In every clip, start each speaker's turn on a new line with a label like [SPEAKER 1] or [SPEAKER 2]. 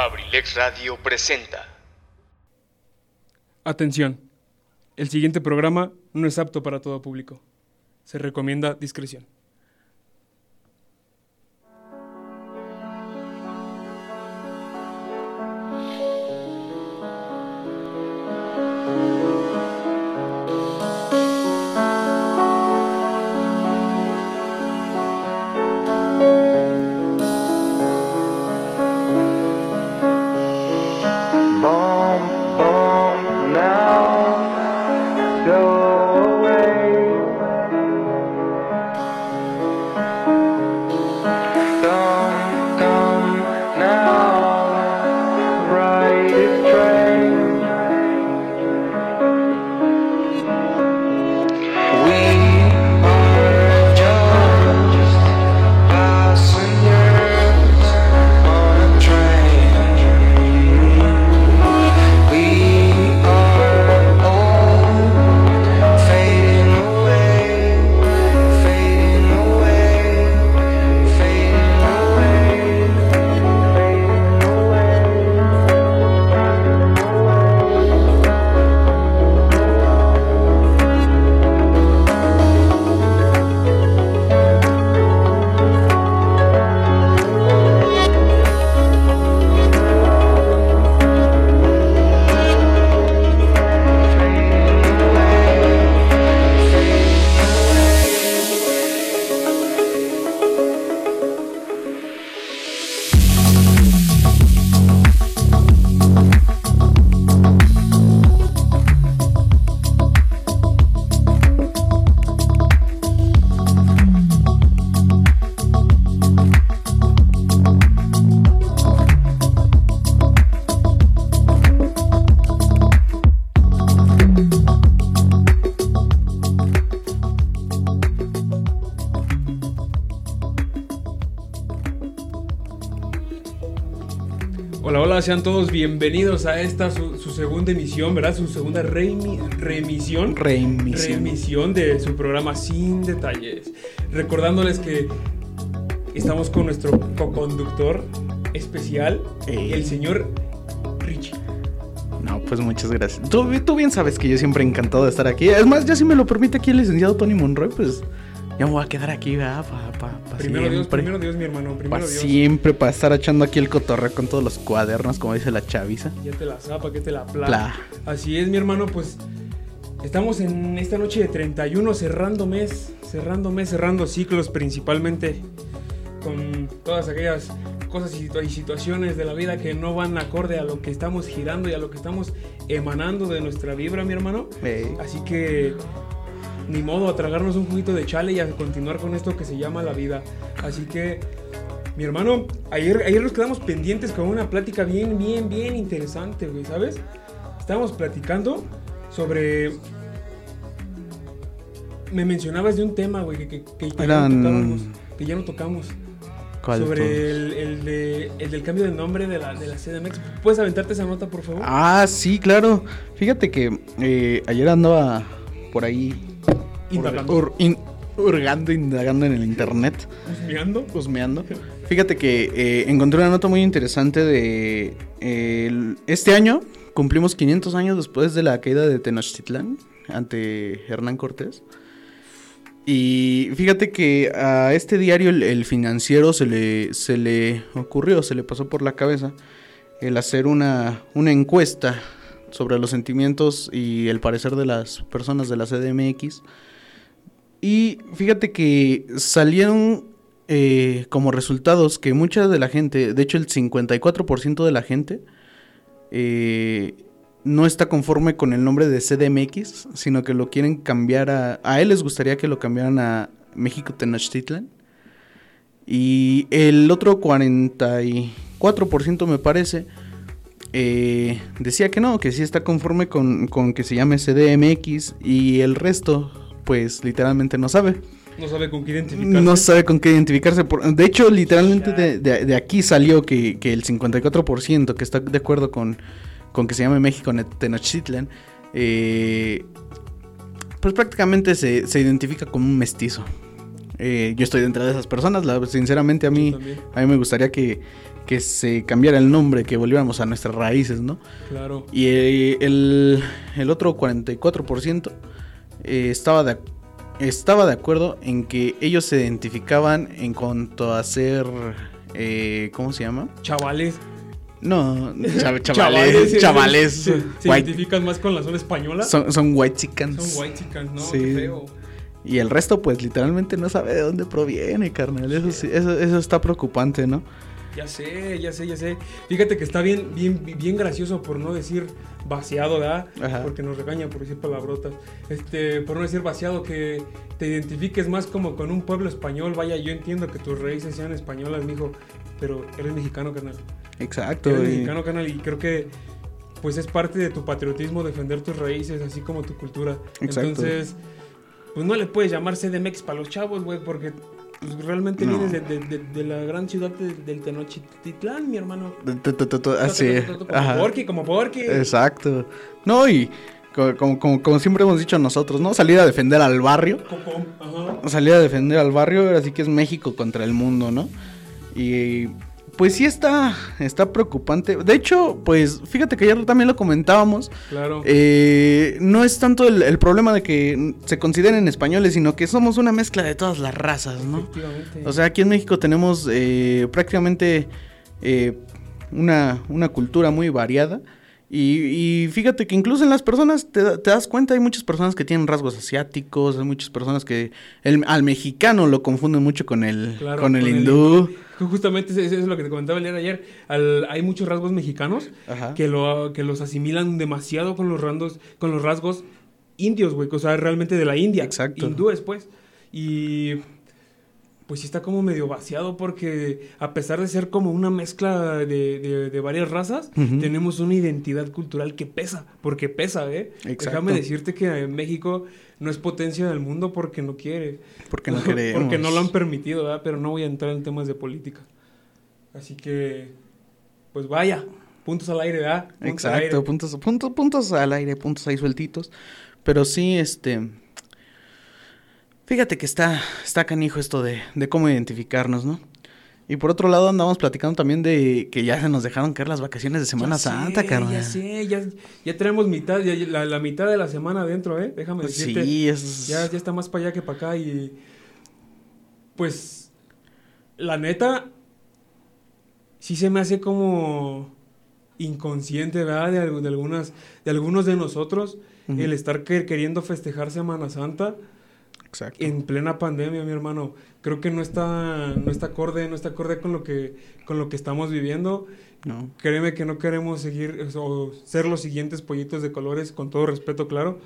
[SPEAKER 1] Abrilex Radio presenta.
[SPEAKER 2] Atención. El siguiente programa no es apto para todo público. Se recomienda discreción. Hola, sean todos bienvenidos a esta su, su segunda emisión, ¿verdad? Su segunda reemi- reemisión.
[SPEAKER 3] Reemisión.
[SPEAKER 2] Reemisión de su programa Sin Detalles. Recordándoles que estamos con nuestro co-conductor especial, el señor Richie.
[SPEAKER 3] No, pues muchas gracias. Tú, tú bien sabes que yo siempre encantado de estar aquí. Es más, ya si me lo permite aquí el licenciado Tony Monroy, pues ya me voy a quedar aquí, ¿verdad? Pa, pa, pa
[SPEAKER 2] Primero Dios, primero Dios, mi hermano. Primero Dios.
[SPEAKER 3] siempre, para estar echando aquí el cotorreo con todos los cuadernos, como dice la chaviza.
[SPEAKER 2] Ya te la zapa, que te la pla.
[SPEAKER 3] Pla.
[SPEAKER 2] Así es, mi hermano, pues estamos en esta noche de 31, cerrando mes, cerrando mes, cerrando ciclos principalmente con todas aquellas cosas y situ- y situaciones de la vida que no van acorde a lo que estamos girando y a lo que estamos emanando de nuestra vibra, mi hermano.
[SPEAKER 3] Ey.
[SPEAKER 2] Así que ni modo a tragarnos un juguito de chale y a continuar con esto que se llama la vida. Así que, mi hermano, ayer, ayer nos quedamos pendientes con una plática bien, bien, bien interesante, güey, ¿sabes? Estábamos platicando sobre... Me mencionabas de un tema, güey, que, que, que- que ya no tocábamos. Que ya no tocamos.
[SPEAKER 3] ¿Cuál
[SPEAKER 2] sobre el, el de- el del cambio de nombre de la, de la CDMX. ¿Puedes aventarte esa nota, por favor?
[SPEAKER 3] Ah, sí, claro. Fíjate que eh, ayer andaba por ahí
[SPEAKER 2] Indagando.
[SPEAKER 3] in- hurgando, indagando en el internet.
[SPEAKER 2] Husmeando.
[SPEAKER 3] husmeando. Fíjate que eh, encontré una nota muy interesante de eh, el- este año cumplimos 500 años después de la caída de Tenochtitlán ante Hernán Cortés. Y fíjate que a este diario el, el financiero se le, se le ocurrió, se le pasó por la cabeza el hacer una, una encuesta sobre los sentimientos y el parecer de las personas de la CDMX. Y fíjate que salieron eh, como resultados que mucha de la gente, de hecho el 54% de la gente, eh, no está conforme con el nombre de CDMX, sino que lo quieren cambiar a... A él les gustaría que lo cambiaran a México Tenochtitlan. Y el otro 44% me parece eh, decía que no, que sí está conforme con, con que se llame CDMX y el resto pues literalmente no sabe.
[SPEAKER 2] No sabe con qué identificarse.
[SPEAKER 3] No sabe con qué identificarse. por- De hecho, literalmente de, de- de aquí salió que, que el 54% que está de acuerdo con, con que se llame México Tenochtitlan, eh, pues prácticamente se, se identifica como un mestizo. Eh, yo estoy dentro de esas personas, la- sinceramente a mí, a mí me gustaría que, que se cambiara el nombre, que volviéramos a nuestras raíces, ¿no?
[SPEAKER 2] Claro.
[SPEAKER 3] Y eh, el, el otro 44% eh, estaba, de, estaba de acuerdo en que ellos se identificaban en cuanto a ser... eh, ¿Cómo se llama?
[SPEAKER 2] Chavales.
[SPEAKER 3] No, chav- chavales, chavales.
[SPEAKER 2] Se, se
[SPEAKER 3] white-
[SPEAKER 2] identifican más con la zona española.
[SPEAKER 3] son, son white chickens.
[SPEAKER 2] Son white chicas, ¿no?
[SPEAKER 3] Sí.
[SPEAKER 2] Qué feo.
[SPEAKER 3] Y el resto, pues literalmente no sabe de dónde proviene, carnal. Eso, sí, eso, eso está preocupante, ¿no?
[SPEAKER 2] Ya sé, ya sé, ya sé. Fíjate que está bien, bien, bien gracioso por no decir vaciado, ¿verdad?
[SPEAKER 3] Ajá.
[SPEAKER 2] Porque nos regañan por decir palabrotas. Este, por no decir vaciado, que te identifiques más como con un pueblo español. Vaya, yo entiendo que tus raíces sean españolas, mijo, pero eres mexicano, canal.
[SPEAKER 3] Exacto.
[SPEAKER 2] Eres
[SPEAKER 3] y-
[SPEAKER 2] mexicano, canal, y creo que pues es parte de tu patriotismo defender tus raíces, así como tu cultura.
[SPEAKER 3] Exacto.
[SPEAKER 2] Entonces, pues no le puedes llamar CDMX para los chavos, güey, porque pues, realmente
[SPEAKER 3] No.
[SPEAKER 2] vienes de, de- de- de la gran ciudad de- del Tenochtitlán, mi hermano.
[SPEAKER 3] Así.
[SPEAKER 2] Como. Porky, como Porky.
[SPEAKER 3] Exacto. No, y co- como, como, como siempre hemos dicho nosotros, ¿no? Salir a defender al barrio.
[SPEAKER 2] Ajá.
[SPEAKER 3] Salir a defender al barrio, así que es México contra el mundo, ¿no? Y pues sí está, está preocupante. De hecho, pues fíjate que ayer también lo comentábamos.
[SPEAKER 2] Claro.
[SPEAKER 3] Eh, no es tanto el, el problema de que se consideren españoles, sino que somos una mezcla de todas las razas, ¿no?
[SPEAKER 2] Efectivamente.
[SPEAKER 3] O sea, aquí en México tenemos eh, prácticamente eh, una, una cultura muy variada. Y, y fíjate que incluso en las personas te, da- te das cuenta, hay muchas personas que tienen rasgos asiáticos, hay muchas personas que el- al mexicano lo confunden mucho con el,
[SPEAKER 2] Claro,
[SPEAKER 3] con el hindú.
[SPEAKER 2] Que Justamente eso es lo que te comentaba el día de ayer. Al- hay muchos rasgos mexicanos
[SPEAKER 3] Ajá.
[SPEAKER 2] que, lo, que los asimilan demasiado con los, randos, con los rasgos indios, güey. O sea, realmente de la India.
[SPEAKER 3] Exacto.
[SPEAKER 2] Hindúes, pues. Y pues sí está como medio vaciado porque a pesar de ser como una mezcla de, de- de varias razas, tenemos una identidad cultural que pesa, porque pesa, ¿eh?
[SPEAKER 3] Exacto.
[SPEAKER 2] Déjame decirte que México no es potencia del mundo porque no quiere.
[SPEAKER 3] Porque no queremos.
[SPEAKER 2] Porque no lo han permitido, ¿verdad? Pero no voy a entrar en temas de política. Así que, pues vaya, puntos al aire, ¿verdad? Puntos al
[SPEAKER 3] Exacto,
[SPEAKER 2] aire.
[SPEAKER 3] puntos, puntos, puntos al aire, puntos ahí sueltitos. Pero sí, este. Fíjate que está, está canijo esto de, de cómo identificarnos, ¿no? Y por otro lado andamos platicando también de que ya se nos dejaron caer las vacaciones de Semana
[SPEAKER 2] Ya
[SPEAKER 3] Santa,
[SPEAKER 2] sé,
[SPEAKER 3] carnal.
[SPEAKER 2] Ya sé, ya, ya tenemos mitad, ya- la, la mitad de la semana adentro, ¿eh? Déjame decirte.
[SPEAKER 3] Sí, es...
[SPEAKER 2] Ya, ya está más para allá que para acá y... Pues, la neta, sí se me hace como inconsciente, ¿verdad? De, algu- de algunas, de algunos de nosotros, el estar que- queriendo festejar Semana Santa
[SPEAKER 3] Exacto.
[SPEAKER 2] en plena pandemia, mi hermano. Creo que no está, no está acorde, no está acorde con lo que, con lo que estamos viviendo.
[SPEAKER 3] No.
[SPEAKER 2] Créeme que no queremos seguir o ser los siguientes pollitos de colores, con todo respeto, claro.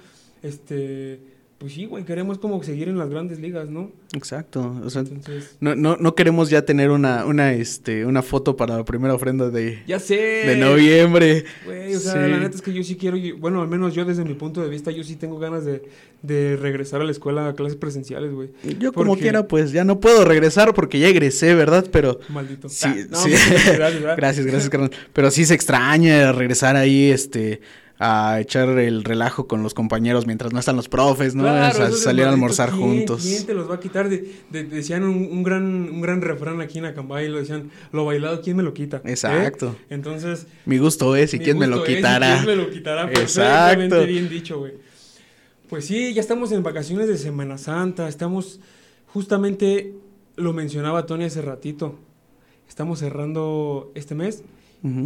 [SPEAKER 2] Este, pues sí, güey, queremos como seguir en las grandes ligas, ¿no?
[SPEAKER 3] Exacto. O sea,
[SPEAKER 2] Entonces,
[SPEAKER 3] no, no, no queremos ya tener una, una, este, una foto para la primera ofrenda de,
[SPEAKER 2] ya sé.
[SPEAKER 3] de noviembre.
[SPEAKER 2] Güey, o sea,
[SPEAKER 3] Sí.
[SPEAKER 2] la neta es que yo sí quiero, bueno, al menos yo desde mi punto de vista, yo sí tengo ganas de, de regresar a la escuela a clases presenciales, güey.
[SPEAKER 3] Yo como quiera, pues ya no puedo regresar porque ya egresé, ¿verdad? Pero...
[SPEAKER 2] Maldito.
[SPEAKER 3] Sí,
[SPEAKER 2] Ah, no,
[SPEAKER 3] sí.
[SPEAKER 2] gracias,
[SPEAKER 3] gracias, gracias, carnal. Pero sí se extraña regresar ahí, este, a echar el relajo con los compañeros mientras no están los profes, ¿no?
[SPEAKER 2] Claro,
[SPEAKER 3] O sea, salir a almorzar
[SPEAKER 2] ¿quién-
[SPEAKER 3] juntos.
[SPEAKER 2] ¿Quién te los va a quitar? De- de- decían un, un gran, un gran refrán aquí en Acambay, lo decían, lo bailado, ¿quién me lo quita? ¿Eh?
[SPEAKER 3] Exacto.
[SPEAKER 2] Entonces,
[SPEAKER 3] Mi gusto es, y quién me lo
[SPEAKER 2] gusto es, ¿y
[SPEAKER 3] quitará.
[SPEAKER 2] ¿Quién me lo quitará?
[SPEAKER 3] Exacto.
[SPEAKER 2] Bien dicho, güey. Pues sí, ya estamos en vacaciones de Semana Santa, estamos, justamente lo mencionaba Tony hace ratito, estamos cerrando este mes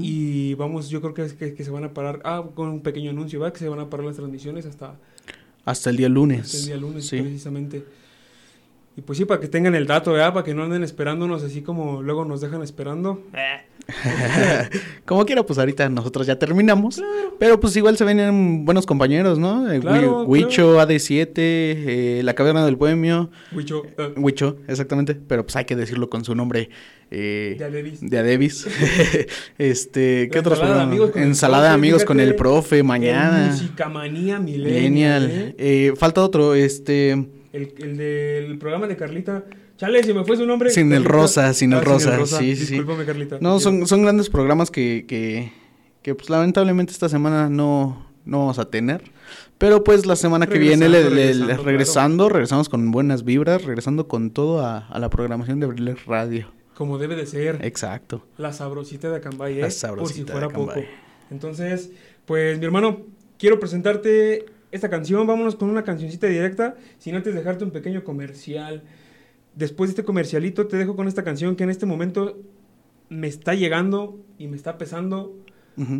[SPEAKER 2] Y vamos, yo creo que, que, que se van a parar, ah, con un pequeño anuncio, ¿va? Que se van a parar las transmisiones hasta,
[SPEAKER 3] Hasta el día lunes.
[SPEAKER 2] hasta el día lunes,
[SPEAKER 3] Sí.
[SPEAKER 2] precisamente. Y pues sí, para que tengan el dato, ¿verdad? Para que no anden esperándonos así como luego nos dejan esperando.
[SPEAKER 3] Como quiera, pues ahorita nosotros ya terminamos. Pero pues igual se ven buenos compañeros, ¿no? Eh,
[SPEAKER 2] Claro,
[SPEAKER 3] Huicho, AD7, eh, La Caverna del Bohemio.
[SPEAKER 2] Huicho, eh,
[SPEAKER 3] Huicho, exactamente. Pero pues hay que decirlo con su nombre. eh,
[SPEAKER 2] de Adebis.
[SPEAKER 3] de Adebis. este, ¿qué otros
[SPEAKER 2] ensalada de
[SPEAKER 3] programas?
[SPEAKER 2] amigos con el
[SPEAKER 3] Ensalada de
[SPEAKER 2] profe,
[SPEAKER 3] amigos con el profe mañana.
[SPEAKER 2] Musicamanía Millennial. ¿eh?
[SPEAKER 3] Eh, falta otro, este.
[SPEAKER 2] El, el del programa de Carlita. Chale, se me fue su nombre.
[SPEAKER 3] Sin el rosa, sin el
[SPEAKER 2] Ah,
[SPEAKER 3] rosa, sí, sí, sí.
[SPEAKER 2] Discúlpame, Carlita.
[SPEAKER 3] No, son, son grandes programas que, que, que, pues lamentablemente esta semana no, no vamos a tener. Pero pues la semana que viene, le-
[SPEAKER 2] Regresando,
[SPEAKER 3] le- regresamos con buenas vibras, regresando con todo a, a la programación de Abriles Radio.
[SPEAKER 2] como debe de ser.
[SPEAKER 3] Exacto.
[SPEAKER 2] La sabrosita de Acambay, ¿eh?
[SPEAKER 3] La
[SPEAKER 2] Por si
[SPEAKER 3] sabrosita
[SPEAKER 2] fuera
[SPEAKER 3] de
[SPEAKER 2] poco. Entonces, pues mi hermano, quiero presentarte esta canción. Vámonos con una cancioncita directa, sin antes dejarte un pequeño comercial. Después de este comercialito, te dejo con esta canción que en este momento me está llegando y me está pesando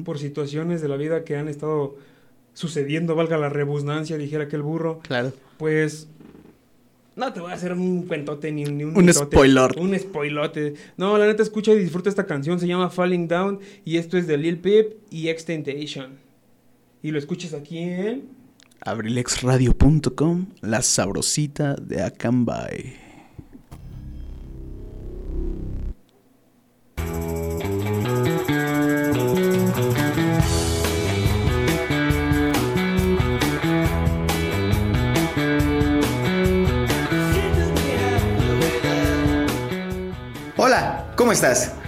[SPEAKER 2] por situaciones de la vida que han estado sucediendo, valga la rebusnancia, dijera aquel burro.
[SPEAKER 3] Claro.
[SPEAKER 2] Pues no te voy a hacer un cuentote ni, ni un
[SPEAKER 3] Un
[SPEAKER 2] mitote,
[SPEAKER 3] spoiler.
[SPEAKER 2] Un spoilote. No, la neta escucha y disfruta esta canción, se llama Falling Down y esto es de Lil Peep y Extentation. Y lo escuchas aquí en
[SPEAKER 3] Abrilexradio.com, la sabrosita de Acambay.
[SPEAKER 4] Hola, ¿cómo estás?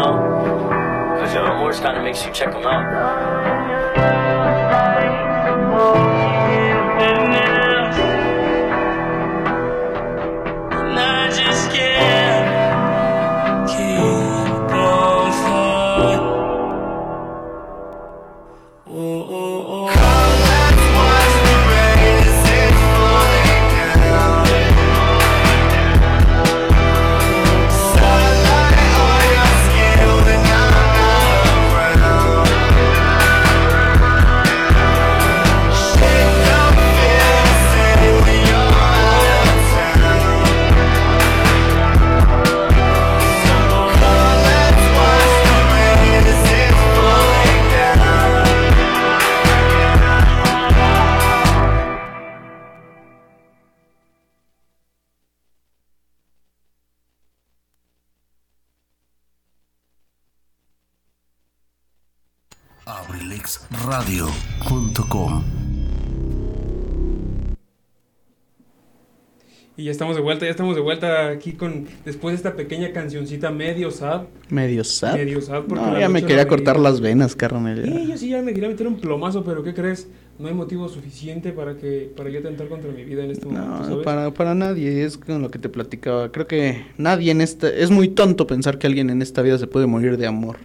[SPEAKER 5] Know, because your remorse kind of makes you check them out.
[SPEAKER 2] Y ya estamos de vuelta, ya estamos de vuelta aquí con después de esta pequeña cancioncita medio sad.
[SPEAKER 3] Medio sad.
[SPEAKER 2] Medio sad porque
[SPEAKER 3] No, ya me quería cortar las venas, carnal.
[SPEAKER 2] Sí, yo sí ya me quería meter un plomazo, pero ¿qué crees? No hay motivo suficiente para que para yo atentar contra mi vida en este momento,
[SPEAKER 3] No,
[SPEAKER 2] ¿sabes?
[SPEAKER 3] para, para nadie, es con lo que te platicaba. Creo que nadie en esta... Es muy tonto pensar que alguien en esta vida se puede morir de amor.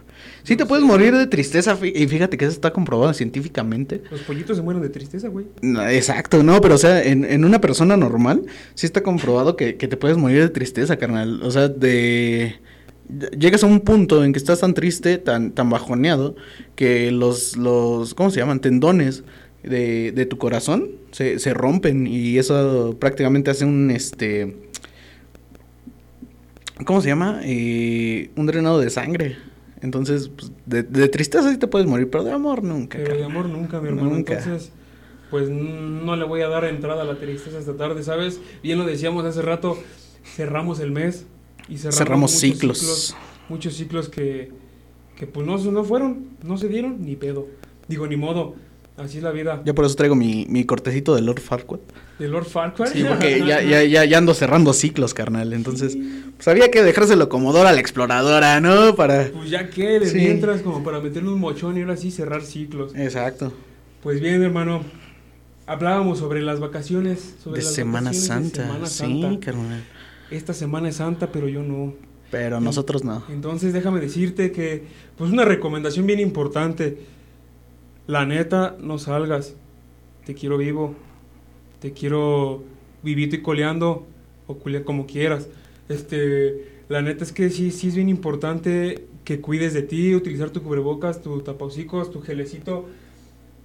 [SPEAKER 3] Sí te puedes morir de tristeza, y fíjate que eso está comprobado científicamente.
[SPEAKER 2] Los pollitos se mueren de tristeza, güey.
[SPEAKER 3] No, exacto, no, pero o sea, en, en una persona normal sí está comprobado que, que te puedes morir de tristeza, carnal. O sea, de... Llegas a un punto en que estás tan triste, tan, tan bajoneado, que los, los, ¿cómo se llaman? Tendones de, de tu corazón se, se rompen y eso prácticamente hace un, este... ¿Cómo se llama? Eh, un drenado de sangre. Entonces, pues, de, de tristeza sí te puedes morir, pero de amor nunca.
[SPEAKER 2] Pero de amor nunca, mi hermano.
[SPEAKER 3] Nunca.
[SPEAKER 2] Entonces, pues no le voy a dar entrada a la tristeza esta tarde, ¿sabes? Bien lo decíamos hace rato, cerramos el mes y cerramos,
[SPEAKER 3] Cerramos
[SPEAKER 2] muchos
[SPEAKER 3] ciclos.
[SPEAKER 2] muchos ciclos que, que pues no, no fueron, no se dieron ni pedo. Digo, ni modo. Así es la vida.
[SPEAKER 3] Yo por eso traigo mi, mi cortecito de Lord Farquaad.
[SPEAKER 2] De Lord Farquaad.
[SPEAKER 3] Sí, porque ya, ya, ya, ya ando cerrando ciclos, carnal. Entonces, pues había que dejárselo Comodoro a la exploradora, ¿no? Para.
[SPEAKER 2] Pues ya que
[SPEAKER 3] Sí.
[SPEAKER 2] mientras como para meterle un mochón y ahora sí cerrar ciclos.
[SPEAKER 3] Exacto.
[SPEAKER 2] Pues bien, hermano. Hablábamos sobre las vacaciones, sobre
[SPEAKER 3] De
[SPEAKER 2] las
[SPEAKER 3] Semana
[SPEAKER 2] vacaciones de
[SPEAKER 3] Santa.
[SPEAKER 2] Semana
[SPEAKER 3] Sí, carnal.
[SPEAKER 2] Esta semana es santa, pero yo no.
[SPEAKER 3] Pero nosotros no.
[SPEAKER 2] Entonces déjame decirte que, pues una recomendación bien importante. La neta, no salgas. Te quiero vivo. Te quiero vivito y coleando. O como quieras. Este, la neta es que sí, sí es bien importante que cuides de ti, utilizar tu cubrebocas, tu tapaucicos, tu gelecito.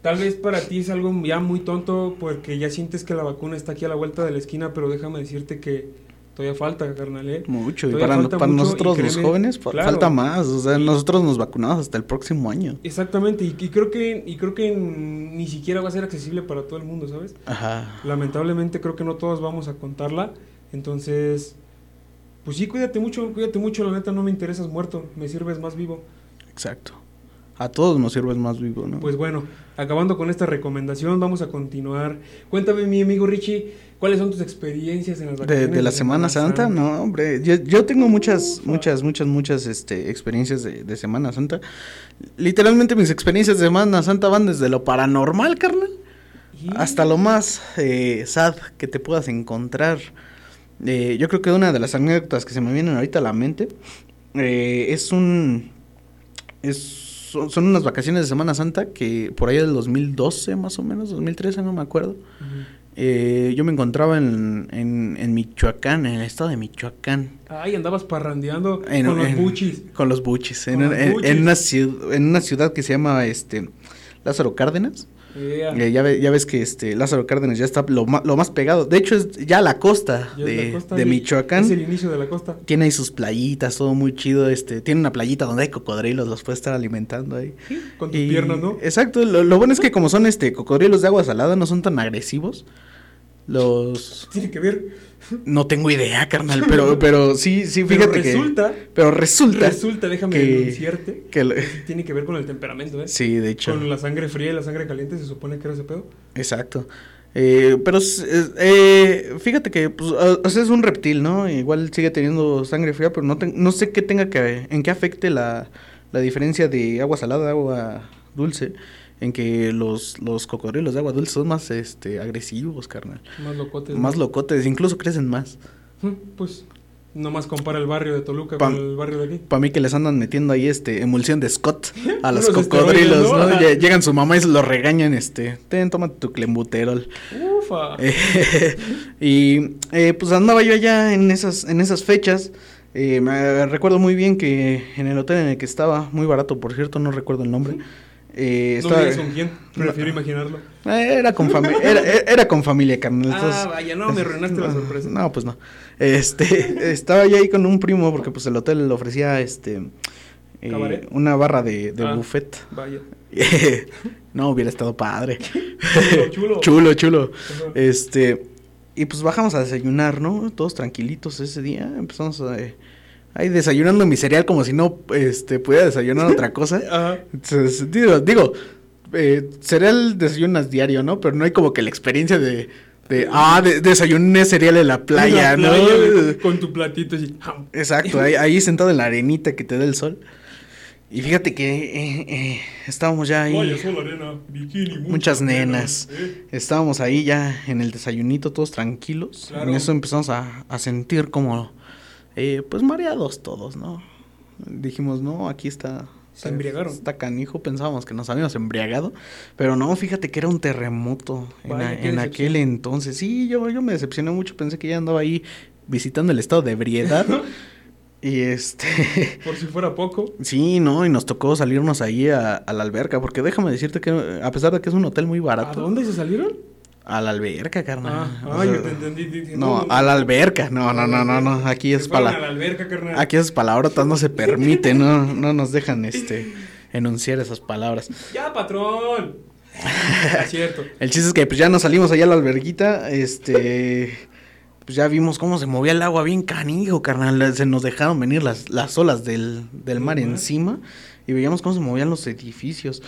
[SPEAKER 2] Tal vez para ti es algo ya muy tonto porque ya sientes que la vacuna está aquí a la vuelta de la esquina, pero déjame decirte que todavía falta, carnal, ¿eh?
[SPEAKER 3] Mucho. Y para,
[SPEAKER 2] falta
[SPEAKER 3] para
[SPEAKER 2] mucho,
[SPEAKER 3] nosotros
[SPEAKER 2] y
[SPEAKER 3] los jóvenes
[SPEAKER 2] claro.
[SPEAKER 3] falta más. O sea, nosotros nos vacunamos hasta el próximo año.
[SPEAKER 2] Exactamente, y, y creo que y creo que ni siquiera va a ser accesible para todo el mundo, ¿sabes?
[SPEAKER 3] Ajá.
[SPEAKER 2] Lamentablemente creo que no todos vamos a contarla, entonces pues sí, cuídate mucho, cuídate mucho, la neta no me interesas muerto, me sirves más vivo.
[SPEAKER 3] Exacto. A todos nos sirve el más vivo, ¿no?
[SPEAKER 2] Pues bueno, acabando con esta recomendación, vamos a continuar. Cuéntame, mi amigo Richie, ¿cuáles son tus experiencias en las
[SPEAKER 3] De,
[SPEAKER 2] vacaciones
[SPEAKER 3] de la Semana Santa, no, hombre. Yo, yo tengo muchas, muchas, muchas, muchas este, experiencias de, de Semana Santa. Literalmente mis experiencias de Semana Santa van desde lo paranormal, carnal,
[SPEAKER 2] Y-
[SPEAKER 3] hasta lo más eh, sad que te puedas encontrar. Eh, yo creo que una de las anécdotas que se me vienen ahorita a la mente eh, es un... Es, son, son unas vacaciones de Semana Santa que por ahí del 2012 más o menos, 2013, no me acuerdo. Eh, yo me encontraba en, en, en Michoacán, en el estado de Michoacán.
[SPEAKER 2] Ay, andabas parrandeando
[SPEAKER 3] En-
[SPEAKER 2] con los buchis.
[SPEAKER 3] Con los buchis. En,
[SPEAKER 2] Con los
[SPEAKER 3] en-
[SPEAKER 2] buchis.
[SPEAKER 3] en una ciudad, en una ciudad que se llama este Lázaro Cárdenas. Eh, ya, ve- ya ves que este Lázaro Cárdenas ya está lo, ma- lo más pegado. De hecho, es ya la costa
[SPEAKER 2] ya
[SPEAKER 3] de,
[SPEAKER 2] la costa,
[SPEAKER 3] de
[SPEAKER 2] es el-
[SPEAKER 3] Michoacán.
[SPEAKER 2] Es el inicio de la costa.
[SPEAKER 3] Tiene ahí sus playitas, todo muy chido. Este, tiene una playita donde hay cocodrilos, los puedes estar alimentando ahí.
[SPEAKER 2] Con tus
[SPEAKER 3] Y-
[SPEAKER 2] piernas, ¿no?
[SPEAKER 3] Exacto, lo, lo bueno es que como son este cocodrilos de agua salada, no son tan agresivos. Los
[SPEAKER 2] Tiene que ver.
[SPEAKER 3] No tengo idea, carnal, pero pero sí, sí,
[SPEAKER 2] Pero
[SPEAKER 3] fíjate que
[SPEAKER 2] resulta,
[SPEAKER 3] pero resulta
[SPEAKER 2] resulta, déjame
[SPEAKER 3] que-
[SPEAKER 2] denunciarte,
[SPEAKER 3] que lo-
[SPEAKER 2] tiene que ver con el temperamento, ¿eh?
[SPEAKER 3] sí, de hecho.
[SPEAKER 2] Con la sangre fría y la sangre caliente se supone que era ese pedo.
[SPEAKER 3] Exacto. Eh, pero eh, fíjate que pues, o o sea, es un reptil, ¿no? Igual sigue teniendo sangre fría, pero no, te- no sé qué tenga que en qué afecte la, la diferencia de agua salada a agua dulce, en que los, los cocodrilos de agua dulce son más este agresivos, carnal.
[SPEAKER 2] Más locotes.
[SPEAKER 3] Más
[SPEAKER 2] ¿no?
[SPEAKER 3] locotes, incluso crecen más.
[SPEAKER 2] Mm, Pues, nomás compara el barrio de Toluca con el barrio de aquí.
[SPEAKER 3] Para mí que les andan metiendo ahí este emulsión de Scott a los cocodrilos, ¿no?
[SPEAKER 2] ¿no?
[SPEAKER 3] Lle- Llegan su mamá y se los regañan, este, ten, toma tu clembuterol.
[SPEAKER 2] Ufa.
[SPEAKER 3] Eh, y eh, pues andaba yo allá en esas, en esas fechas. Eh, me recuerdo muy bien que en el hotel en el que estaba, muy barato por cierto, no recuerdo el nombre. Eh,
[SPEAKER 2] no
[SPEAKER 3] estaba-
[SPEAKER 2] con quién, prefiero imaginarlo.
[SPEAKER 3] eh, era con familia, era, era con familia, carnal.
[SPEAKER 2] Ah, vaya, no, me arruinaste la
[SPEAKER 3] no,
[SPEAKER 2] sorpresa.
[SPEAKER 3] No, pues no. Este, estaba yo ahí con un primo porque pues el hotel le ofrecía este eh, una barra de, de
[SPEAKER 2] Ah.
[SPEAKER 3] buffet.
[SPEAKER 2] Vaya.
[SPEAKER 3] no hubiera estado padre.
[SPEAKER 2] Chulo, chulo.
[SPEAKER 3] chulo, chulo. Este, y pues bajamos a desayunar, ¿no? Todos tranquilitos ese día. Empezamos a, eh, ahí desayunando mi cereal como si no este, pudiera desayunar otra cosa.
[SPEAKER 2] Ajá.
[SPEAKER 3] Entonces, digo, digo, eh, cereal desayunas diario, ¿no? Pero no hay como que la experiencia de, de ah, de, desayuné cereal en la playa,
[SPEAKER 2] En la
[SPEAKER 3] ¿no?
[SPEAKER 2] playa, con tu platito así.
[SPEAKER 3] Exacto, ahí, ahí sentado en la arenita que te da el sol. Y fíjate que eh, eh, estábamos ya ahí.
[SPEAKER 2] Vaya, sol, arena, bikini,
[SPEAKER 3] Muchas nenas.
[SPEAKER 2] ¿eh?
[SPEAKER 3] Estábamos ahí ya en el desayunito, todos tranquilos.
[SPEAKER 2] Claro.
[SPEAKER 3] En eso empezamos a, a sentir como, eh, pues mareados todos, ¿no? Dijimos, no, aquí está.
[SPEAKER 2] Se embriagaron.
[SPEAKER 3] Está canijo, pensábamos que nos habíamos embriagado. Pero no, fíjate que era un terremoto en,
[SPEAKER 2] Vaya,
[SPEAKER 3] a- en aquel entonces. Sí, yo, yo me decepcioné mucho. Pensé que ya andaba ahí visitando el estado de ebriedad. y este.
[SPEAKER 2] Por si fuera poco.
[SPEAKER 3] Sí, no, y nos tocó salirnos ahí a, a la alberca, porque déjame decirte que a pesar de que es un hotel muy
[SPEAKER 2] ¿A
[SPEAKER 3] barato,
[SPEAKER 2] dónde se salieron?
[SPEAKER 3] A la alberca, carnal.
[SPEAKER 2] Ah,
[SPEAKER 3] O
[SPEAKER 2] ah,
[SPEAKER 3] sea,
[SPEAKER 2] yo te entendí. dije,
[SPEAKER 3] No, a la alberca, no, no, no, no, no, aquí es para
[SPEAKER 2] a la alberca, carnal.
[SPEAKER 3] aquí esas palabrotas no se permiten, no, no nos dejan este enunciar esas palabras.
[SPEAKER 2] Ya, patrón. es cierto.
[SPEAKER 3] El chiste es que pues ya nos salimos allá a la alberguita, este pues ya vimos cómo se movía el agua bien canijo, carnal, se nos dejaron venir las, las olas del, del mar encima y veíamos cómo se movían los edificios.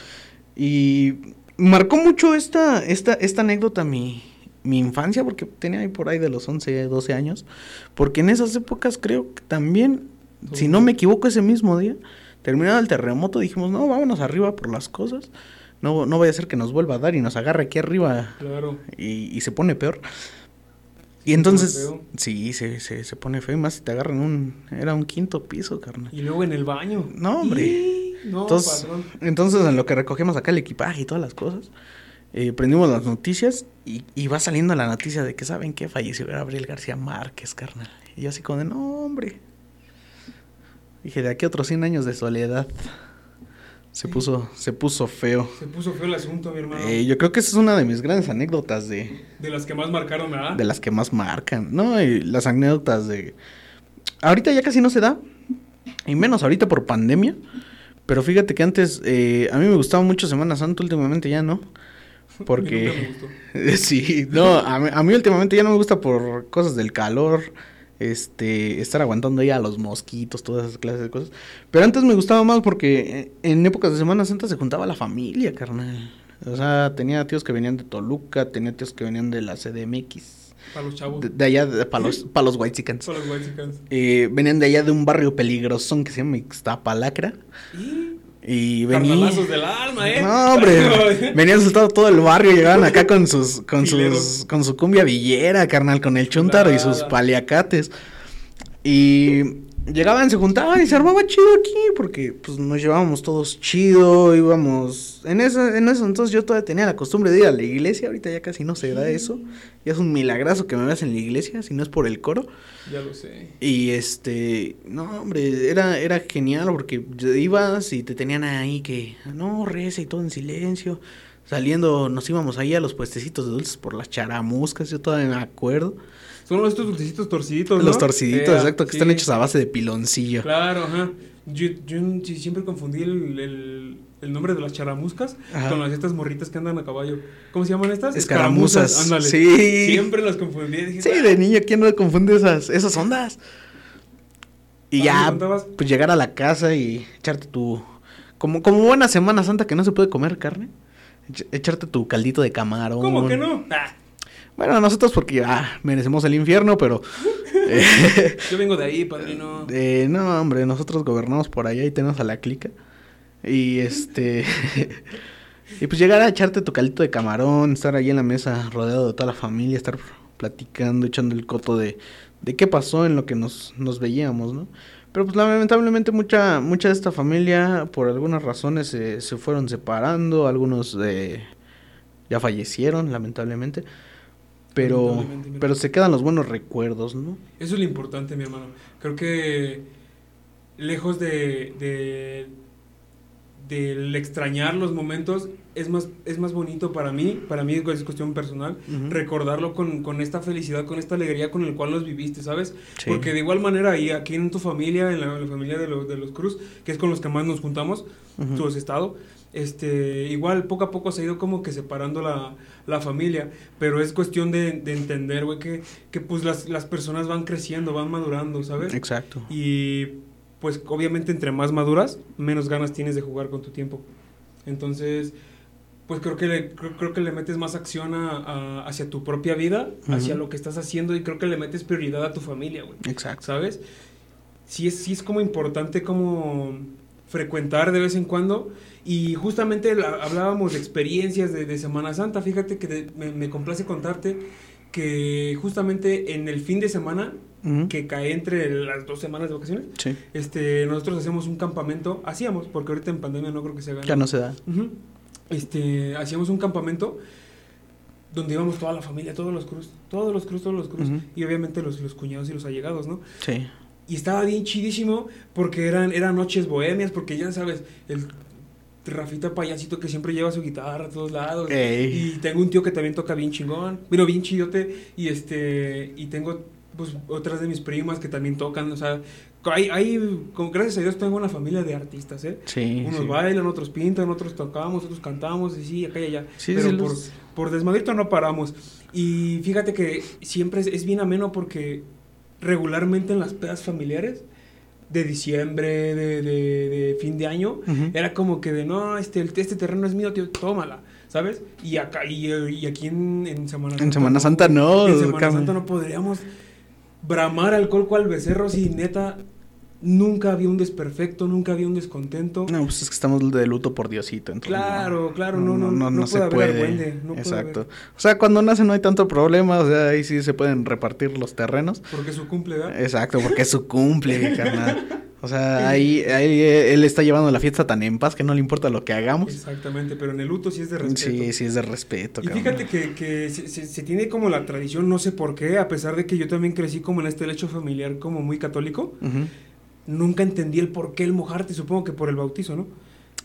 [SPEAKER 3] Y marcó mucho esta, esta, esta anécdota mi, mi infancia, porque tenía ahí por ahí de los 11, 12 años, porque en esas épocas creo que también, si no me equivoco, ese mismo día, terminado el terremoto, dijimos, no, vámonos arriba por las cosas. No, no vaya a ser que nos vuelva a dar y nos agarre aquí arriba
[SPEAKER 2] Claro.
[SPEAKER 3] y, y se pone peor. Y entonces, sí, se, se, se pone feo. y Más si te agarran un, era un quinto piso, carnal.
[SPEAKER 2] Y luego en el baño.
[SPEAKER 3] No, hombre.
[SPEAKER 2] Y- No,
[SPEAKER 3] Entonces, entonces en lo que recogemos acá el equipaje y todas las cosas, eh, prendimos las noticias y, y va saliendo la noticia de que saben que falleció Gabriel García Márquez, carnal. Y yo así como de, no, hombre. Dije, de aquí a otros 100 años de soledad. Se puso, se puso feo.
[SPEAKER 2] Se puso feo el asunto, mi hermano.
[SPEAKER 3] Eh, yo creo que esa es una de mis grandes anécdotas de,
[SPEAKER 2] De las que más marcaron, ¿verdad?
[SPEAKER 3] de las que más marcan, ¿no? Y las anécdotas de... Ahorita ya casi no se da, y menos ahorita por pandemia, pero fíjate que antes eh, a mí me gustaba mucho Semana Santa, últimamente ya no,
[SPEAKER 2] me
[SPEAKER 3] porque...
[SPEAKER 2] gustó.
[SPEAKER 3] sí, no, a mí, a mí últimamente ya no me gusta por cosas del calor, este, estar aguantando ya los mosquitos, todas esas clases de cosas, pero antes me gustaba más porque eh, en épocas de Semana Santa se juntaba la familia, carnal. O sea, tenía tíos que venían de Toluca, tenía tíos que venían de la CDMX.
[SPEAKER 2] Para los chavos.
[SPEAKER 3] De, de allá, para los, pa' los whitexicans.
[SPEAKER 2] Para los whitexicans.
[SPEAKER 3] Eh, venían de allá de un barrio peligrosón que se llama Ixtapalacra.
[SPEAKER 2] Y...
[SPEAKER 3] Y venían...
[SPEAKER 2] Del alma, ¿eh?
[SPEAKER 3] No, hombre. venían asustado todo el barrio, llegaban acá con sus, con sus, con su cumbia villera, carnal, con el chuntaro y sus paliacates. Y llegaban, se juntaban y se armaba chido aquí, porque pues nos llevábamos todos chido, íbamos... En eso, en eso entonces yo todavía tenía la costumbre de ir a la iglesia, ahorita ya casi no se da eso. Ya es un milagrazo que me veas en la iglesia, si no es por el coro.
[SPEAKER 2] Ya lo sé.
[SPEAKER 3] Y este, no, hombre, era, era genial porque ibas y te tenían ahí que, no, reza y todo en silencio. Saliendo, nos íbamos ahí a los puestecitos de dulces por las charamuscas, yo todavía me acuerdo.
[SPEAKER 2] Son estos dulcecitos torciditos, ¿no?
[SPEAKER 3] Los torciditos,
[SPEAKER 2] Eh,
[SPEAKER 3] exacto, que
[SPEAKER 2] sí.
[SPEAKER 3] están hechos a base de piloncillo.
[SPEAKER 2] Claro, ajá. Yo, siempre confundí el, el, el nombre de las charamuscas
[SPEAKER 3] Ajá.
[SPEAKER 2] con las estas morritas que andan a caballo. ¿Cómo se llaman estas?
[SPEAKER 3] Escaramuzas.
[SPEAKER 2] Ándale.
[SPEAKER 3] Sí.
[SPEAKER 2] Siempre las confundí. Dije,
[SPEAKER 3] Sí,
[SPEAKER 2] "Ah".
[SPEAKER 3] de niño, ¿quién no confunde esas, esas ondas? Y
[SPEAKER 2] ¿A
[SPEAKER 3] ya, pues llegar a la casa y echarte tu... Como, como buena Semana Santa que no se puede comer carne, echa- echarte tu caldito de camarón.
[SPEAKER 2] ¿Cómo que no? Ah,
[SPEAKER 3] Bueno, nosotros porque ah, merecemos el infierno, pero... eh,
[SPEAKER 2] yo vengo de ahí, padrino.
[SPEAKER 3] eh, no, hombre, nosotros gobernamos por allá y tenemos a la clica. Y este... y pues llegar a echarte tu caldito de camarón, estar ahí en la mesa rodeado de toda la familia, estar platicando, echando el coto de, de qué pasó en lo que nos, nos veíamos, ¿no? Pero pues lamentablemente mucha, mucha de esta familia por algunas razones se se fueron separando, algunos eh, ya fallecieron lamentablemente, pero, pero se quedan los buenos recuerdos, ¿no?
[SPEAKER 2] Eso es lo importante, mi hermano. Creo que lejos de, de del extrañar los momentos es más es más bonito para mí, para mí es cuestión personal, recordarlo con, con esta felicidad, con esta alegría con el cual los viviste, ¿sabes?
[SPEAKER 3] Sí.
[SPEAKER 2] Porque de igual manera ahí aquí en tu familia, en la, en la familia de los, de los Cruz, que es con los que más nos juntamos, tú has estado, este, igual poco a poco se ha ido como que separando la, la familia, pero es cuestión de, de entender, güey, que, que pues las, las personas van creciendo, van madurando, ¿sabes?
[SPEAKER 3] Exacto.
[SPEAKER 2] Y pues obviamente entre más maduras, menos ganas tienes de jugar con tu tiempo. Entonces, pues creo que le, creo, creo que le metes más acción a, a- hacia tu propia vida, hacia lo que estás haciendo y creo que le metes prioridad a tu familia, güey.
[SPEAKER 3] Exacto.
[SPEAKER 2] ¿Sabes? Sí es, sí es como importante como frecuentar de vez en cuando y justamente la- hablábamos de experiencias de, de Semana Santa, fíjate que de- me, me complace contarte que justamente en el fin de semana
[SPEAKER 3] Ujú.
[SPEAKER 2] que cae entre las dos semanas de vacaciones,
[SPEAKER 3] Sí.
[SPEAKER 2] este, nosotros hacemos un campamento, hacíamos, porque ahorita en pandemia no creo que se haga.
[SPEAKER 3] Ya no se da.
[SPEAKER 2] Ujú. Este, hacíamos un campamento donde íbamos toda la familia, todos los cruz, todos los cruz, todos los cruz,
[SPEAKER 3] Ujú.
[SPEAKER 2] y obviamente los, los cuñados y los allegados, ¿no?
[SPEAKER 3] Sí.
[SPEAKER 2] Y estaba bien chidísimo porque eran, eran noches bohemias, porque ya sabes, el Rafita payasito que siempre lleva su guitarra a todos lados.
[SPEAKER 3] Ey.
[SPEAKER 2] Y tengo un tío que también toca bien chingón, pero bien chidote. Y este, y tengo pues otras de mis primas que también tocan, o sea, hay, hay, con, gracias a Dios tengo una familia de artistas, ¿eh?
[SPEAKER 3] Sí.
[SPEAKER 2] Unos
[SPEAKER 3] sí.
[SPEAKER 2] bailan, otros pintan, otros tocamos, otros cantamos, y sí, acá y allá.
[SPEAKER 3] Sí,
[SPEAKER 2] Pero
[SPEAKER 3] sí,
[SPEAKER 2] por,
[SPEAKER 3] los-
[SPEAKER 2] por desmadrito no paramos. Y fíjate que siempre es, es bien ameno porque regularmente en las pedas familiares de diciembre, de, de- de fin de año, era como que de no, este, este terreno es mío, tío, tómala, ¿sabes? Y acá, y, y aquí en, en Semana
[SPEAKER 3] En Semana Santa no,
[SPEAKER 2] En Semana. Santa no podríamos bramar alcohol cual becerro si neta nunca había un desperfecto, nunca había un descontento.
[SPEAKER 3] No, pues es que estamos de luto por Diosito. entonces
[SPEAKER 2] Claro, claro, no, no, no,
[SPEAKER 3] no,
[SPEAKER 2] puede haber no puede
[SPEAKER 3] Exacto.
[SPEAKER 2] haber.
[SPEAKER 3] O sea, cuando nace no hay tanto problema, o sea, ahí sí se pueden repartir los terrenos.
[SPEAKER 2] Porque su cumple, ¿verdad?
[SPEAKER 3] Exacto, porque su cumple, carnal. O sea, ahí, ahí él está llevando la fiesta tan en paz que no le importa lo que hagamos.
[SPEAKER 2] Exactamente, pero en el luto sí es de respeto.
[SPEAKER 3] Sí, sí es de respeto,
[SPEAKER 2] Y
[SPEAKER 3] cabrón.
[SPEAKER 2] fíjate que, que se, se- se tiene como la tradición, no sé por qué, a pesar de que yo también crecí como en este lecho familiar como muy católico,
[SPEAKER 3] Ujú,
[SPEAKER 2] nunca entendí el por qué el mojarte, supongo que por el bautizo, ¿no?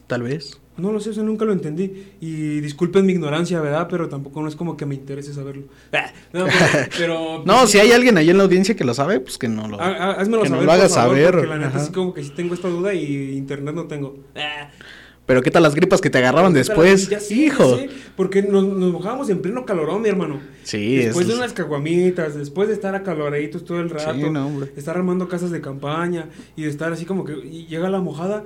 [SPEAKER 3] Tal vez.
[SPEAKER 2] No lo sé, eso nunca lo entendí. Y disculpen mi ignorancia, ¿verdad? Pero tampoco no es como que me interese saberlo. Ah, No, pero... pero-
[SPEAKER 3] No, si hay alguien ahí en la audiencia que lo sabe, pues que no lo...
[SPEAKER 2] Há- há- Házmelo
[SPEAKER 3] que
[SPEAKER 2] saber,
[SPEAKER 3] lo haga
[SPEAKER 2] por favor,
[SPEAKER 3] saber,
[SPEAKER 2] porque la neta
[SPEAKER 3] ajá.
[SPEAKER 2] sí como que sí tengo esta duda y internet no tengo.
[SPEAKER 3] Pero ¿qué tal las gripas que te agarraron
[SPEAKER 2] ¿Qué tal?
[SPEAKER 3] después?
[SPEAKER 2] Ya sé,
[SPEAKER 3] Hijo.
[SPEAKER 2] ya sé, porque nos, nos mojábamos en pleno calorón, mi hermano.
[SPEAKER 3] Sí,
[SPEAKER 2] Después de unas caguamitas, después de estar acaloraditos todo el rato,
[SPEAKER 3] Sí, no, hombre.
[SPEAKER 2] estar armando casas de campaña y de estar así como que y llega la mojada,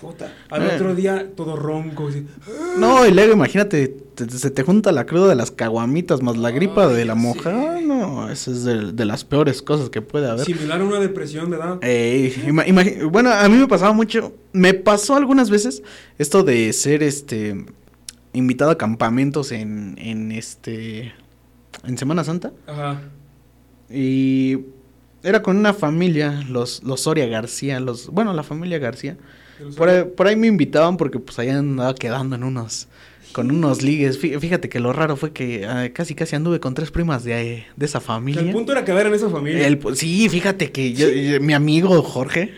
[SPEAKER 2] puta, al
[SPEAKER 3] Eh.
[SPEAKER 2] otro día todo ronco, así,
[SPEAKER 3] No, y luego imagínate, te- se te junta la cruda de las caguamitas más la gripa
[SPEAKER 2] Ay,
[SPEAKER 3] de la
[SPEAKER 2] ya
[SPEAKER 3] mojada. No, esa es de, de las peores cosas que puede haber.
[SPEAKER 2] similar a una depresión, ¿verdad?
[SPEAKER 3] Imagi- bueno, a mí me pasaba mucho, me pasó algunas veces esto de ser este invitado a campamentos en, en este en Semana Santa
[SPEAKER 2] Ajá.
[SPEAKER 3] y era con una familia, los los Soria García, los bueno, la familia García. Por ahí, por ahí me invitaban porque pues allá andaba quedando en unos con unos ligues. Fí- Fíjate que lo raro fue que ah, casi casi anduve con tres primas de, de esa familia.
[SPEAKER 2] el punto era quedar en esa familia.
[SPEAKER 3] El- sí, fíjate que yo- yo- mi amigo Jorge,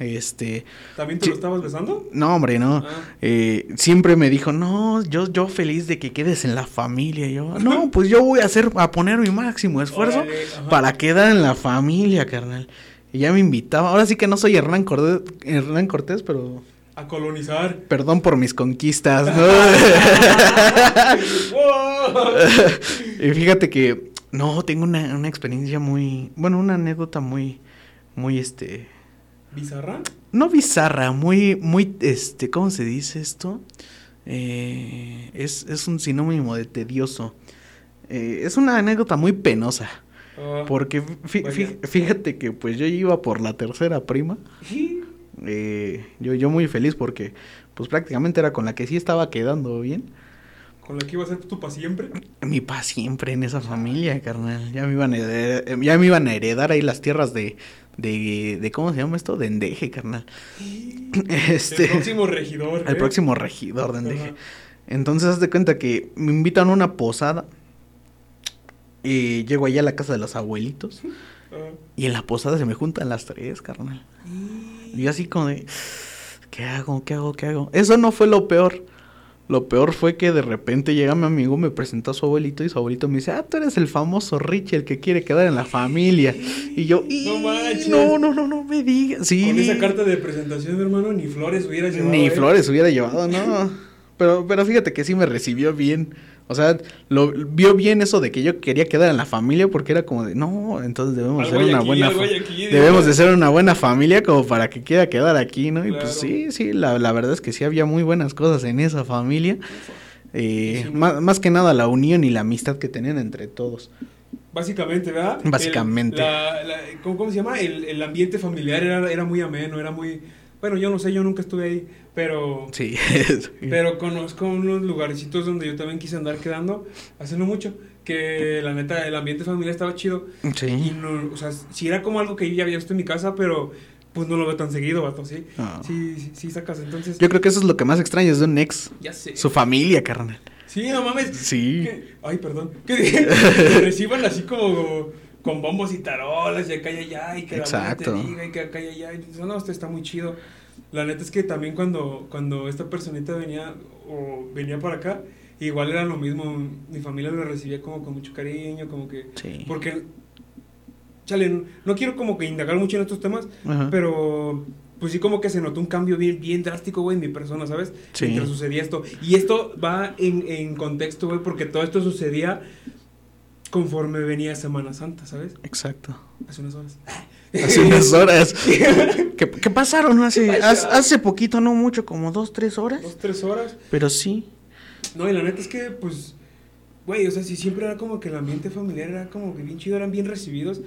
[SPEAKER 3] este,
[SPEAKER 2] ¿También te lo estabas besando?
[SPEAKER 3] no hombre, no,
[SPEAKER 2] Ah.
[SPEAKER 3] eh, siempre me dijo, no, yo, yo feliz de que quedes en la familia. Y yo, no, pues yo voy a hacer, a poner mi máximo esfuerzo
[SPEAKER 2] Órale,
[SPEAKER 3] para quedar en la familia, carnal. Y ya me invitaba. Ahora sí que no soy Hernán Cortés, Hernán Cortés, pero
[SPEAKER 2] A colonizar.
[SPEAKER 3] perdón por mis conquistas. y fíjate que, no, tengo una, una experiencia muy, bueno, una anécdota muy, muy, este,
[SPEAKER 2] ¿Bizarra?
[SPEAKER 3] no bizarra, muy, muy, este, ¿cómo se dice esto? Eh, es, es un sinónimo de tedioso. Eh, es una anécdota muy penosa.
[SPEAKER 2] Ah.
[SPEAKER 3] Porque fí-
[SPEAKER 2] Vaya.
[SPEAKER 3] fí- fíjate que pues yo iba por la tercera prima. eh, yo, yo muy feliz porque pues prácticamente era con la que sí estaba quedando bien.
[SPEAKER 2] ¿Con la que iba a ser tú para siempre?
[SPEAKER 3] Mi pa siempre en esa familia, carnal. Ya me iban a heredar, ya me iban a heredar ahí las tierras de, de, de ¿cómo se llama esto? De Endeje, carnal. Este,
[SPEAKER 2] El próximo regidor.
[SPEAKER 3] el
[SPEAKER 2] ¿eh?
[SPEAKER 3] próximo regidor de Endeje.
[SPEAKER 2] Ajá.
[SPEAKER 3] Entonces, haz de cuenta que me invitan a una posada. Y llego allá a la casa de los abuelitos. Y en la posada se me juntan las tres, carnal. Y yo así como de, ¿qué hago? ¿Qué hago? ¿Qué hago? Eso no fue lo peor. Lo peor fue que de repente llega mi amigo, me presentó a su abuelito y su abuelito me dice, ah, tú eres el famoso Richie, el que quiere quedar en la familia. Y yo, "Y,
[SPEAKER 2] No manches.
[SPEAKER 3] no, no, no, no me digas. Sí,
[SPEAKER 2] Con esa carta de presentación, hermano, ni flores hubiera llevado.
[SPEAKER 3] ni
[SPEAKER 2] ¿eh?
[SPEAKER 3] flores hubiera llevado, no. Pero, pero fíjate que sí me recibió bien. O sea, lo vio bien eso de que yo quería quedar en la familia porque era como de, no, entonces debemos ser una
[SPEAKER 2] aquí,
[SPEAKER 3] buena
[SPEAKER 2] aquí,
[SPEAKER 3] debemos de ser una buena familia como para que quiera quedar aquí, ¿no? Y
[SPEAKER 2] Claro.
[SPEAKER 3] pues sí, sí, la, la verdad es que sí había muy buenas cosas en esa familia. eh,
[SPEAKER 2] Sí.
[SPEAKER 3] más, más que nada la unión y la amistad que tenían entre todos.
[SPEAKER 2] Básicamente, ¿verdad?
[SPEAKER 3] Básicamente.
[SPEAKER 2] El, la- la- ¿cómo, cómo se llama? El, el ambiente familiar era, era muy ameno, era muy... Bueno, yo no sé, yo nunca estuve ahí, pero...
[SPEAKER 3] Sí.
[SPEAKER 2] Pero conozco unos lugarcitos donde yo también quise andar quedando hace no mucho, que la neta, el ambiente familiar estaba chido. Y
[SPEAKER 3] sí.
[SPEAKER 2] no, o sea, sí era como algo que yo ya había visto en mi casa, pero pues no lo veo tan seguido, vato, ¿sí?
[SPEAKER 3] Ah.
[SPEAKER 2] Sí, sí, sí sacas, entonces...
[SPEAKER 3] Yo creo que eso es lo que más extrañas de un ex.
[SPEAKER 2] Ya sé.
[SPEAKER 3] Su familia, carnal.
[SPEAKER 2] Sí, no mames.
[SPEAKER 3] Sí.
[SPEAKER 2] Ay, perdón. Que reciban así como con bombos y tarolas y acá y allá y que la
[SPEAKER 3] Exacto.
[SPEAKER 2] te diga y que acá y allá. Y dices, no, esto está muy chido. La neta es que también cuando, cuando esta personita venía o venía para acá, igual era lo mismo. Mi familia lo recibía como con mucho cariño, como que...
[SPEAKER 3] Sí.
[SPEAKER 2] Porque, chale, no, no quiero como que indagar mucho en estos temas,
[SPEAKER 3] Ajá.
[SPEAKER 2] pero pues sí como que se notó un cambio bien, bien drástico, güey, en mi persona, ¿sabes?
[SPEAKER 3] Sí.
[SPEAKER 2] Mientras sucedía esto. Y esto va en, en contexto, güey, porque todo esto sucedía conforme venía Semana Santa, ¿sabes?
[SPEAKER 3] Exacto.
[SPEAKER 2] Hace unas horas.
[SPEAKER 3] Hace unas horas. ¿Qué, qué pasaron hace,
[SPEAKER 2] ¿Qué
[SPEAKER 3] hace, poquito, no mucho, como dos, tres horas?
[SPEAKER 2] Dos, tres horas.
[SPEAKER 3] Pero sí.
[SPEAKER 2] No, y la neta es que, pues, güey, o sea, si siempre era como que el ambiente familiar era como que bien chido, eran bien recibidos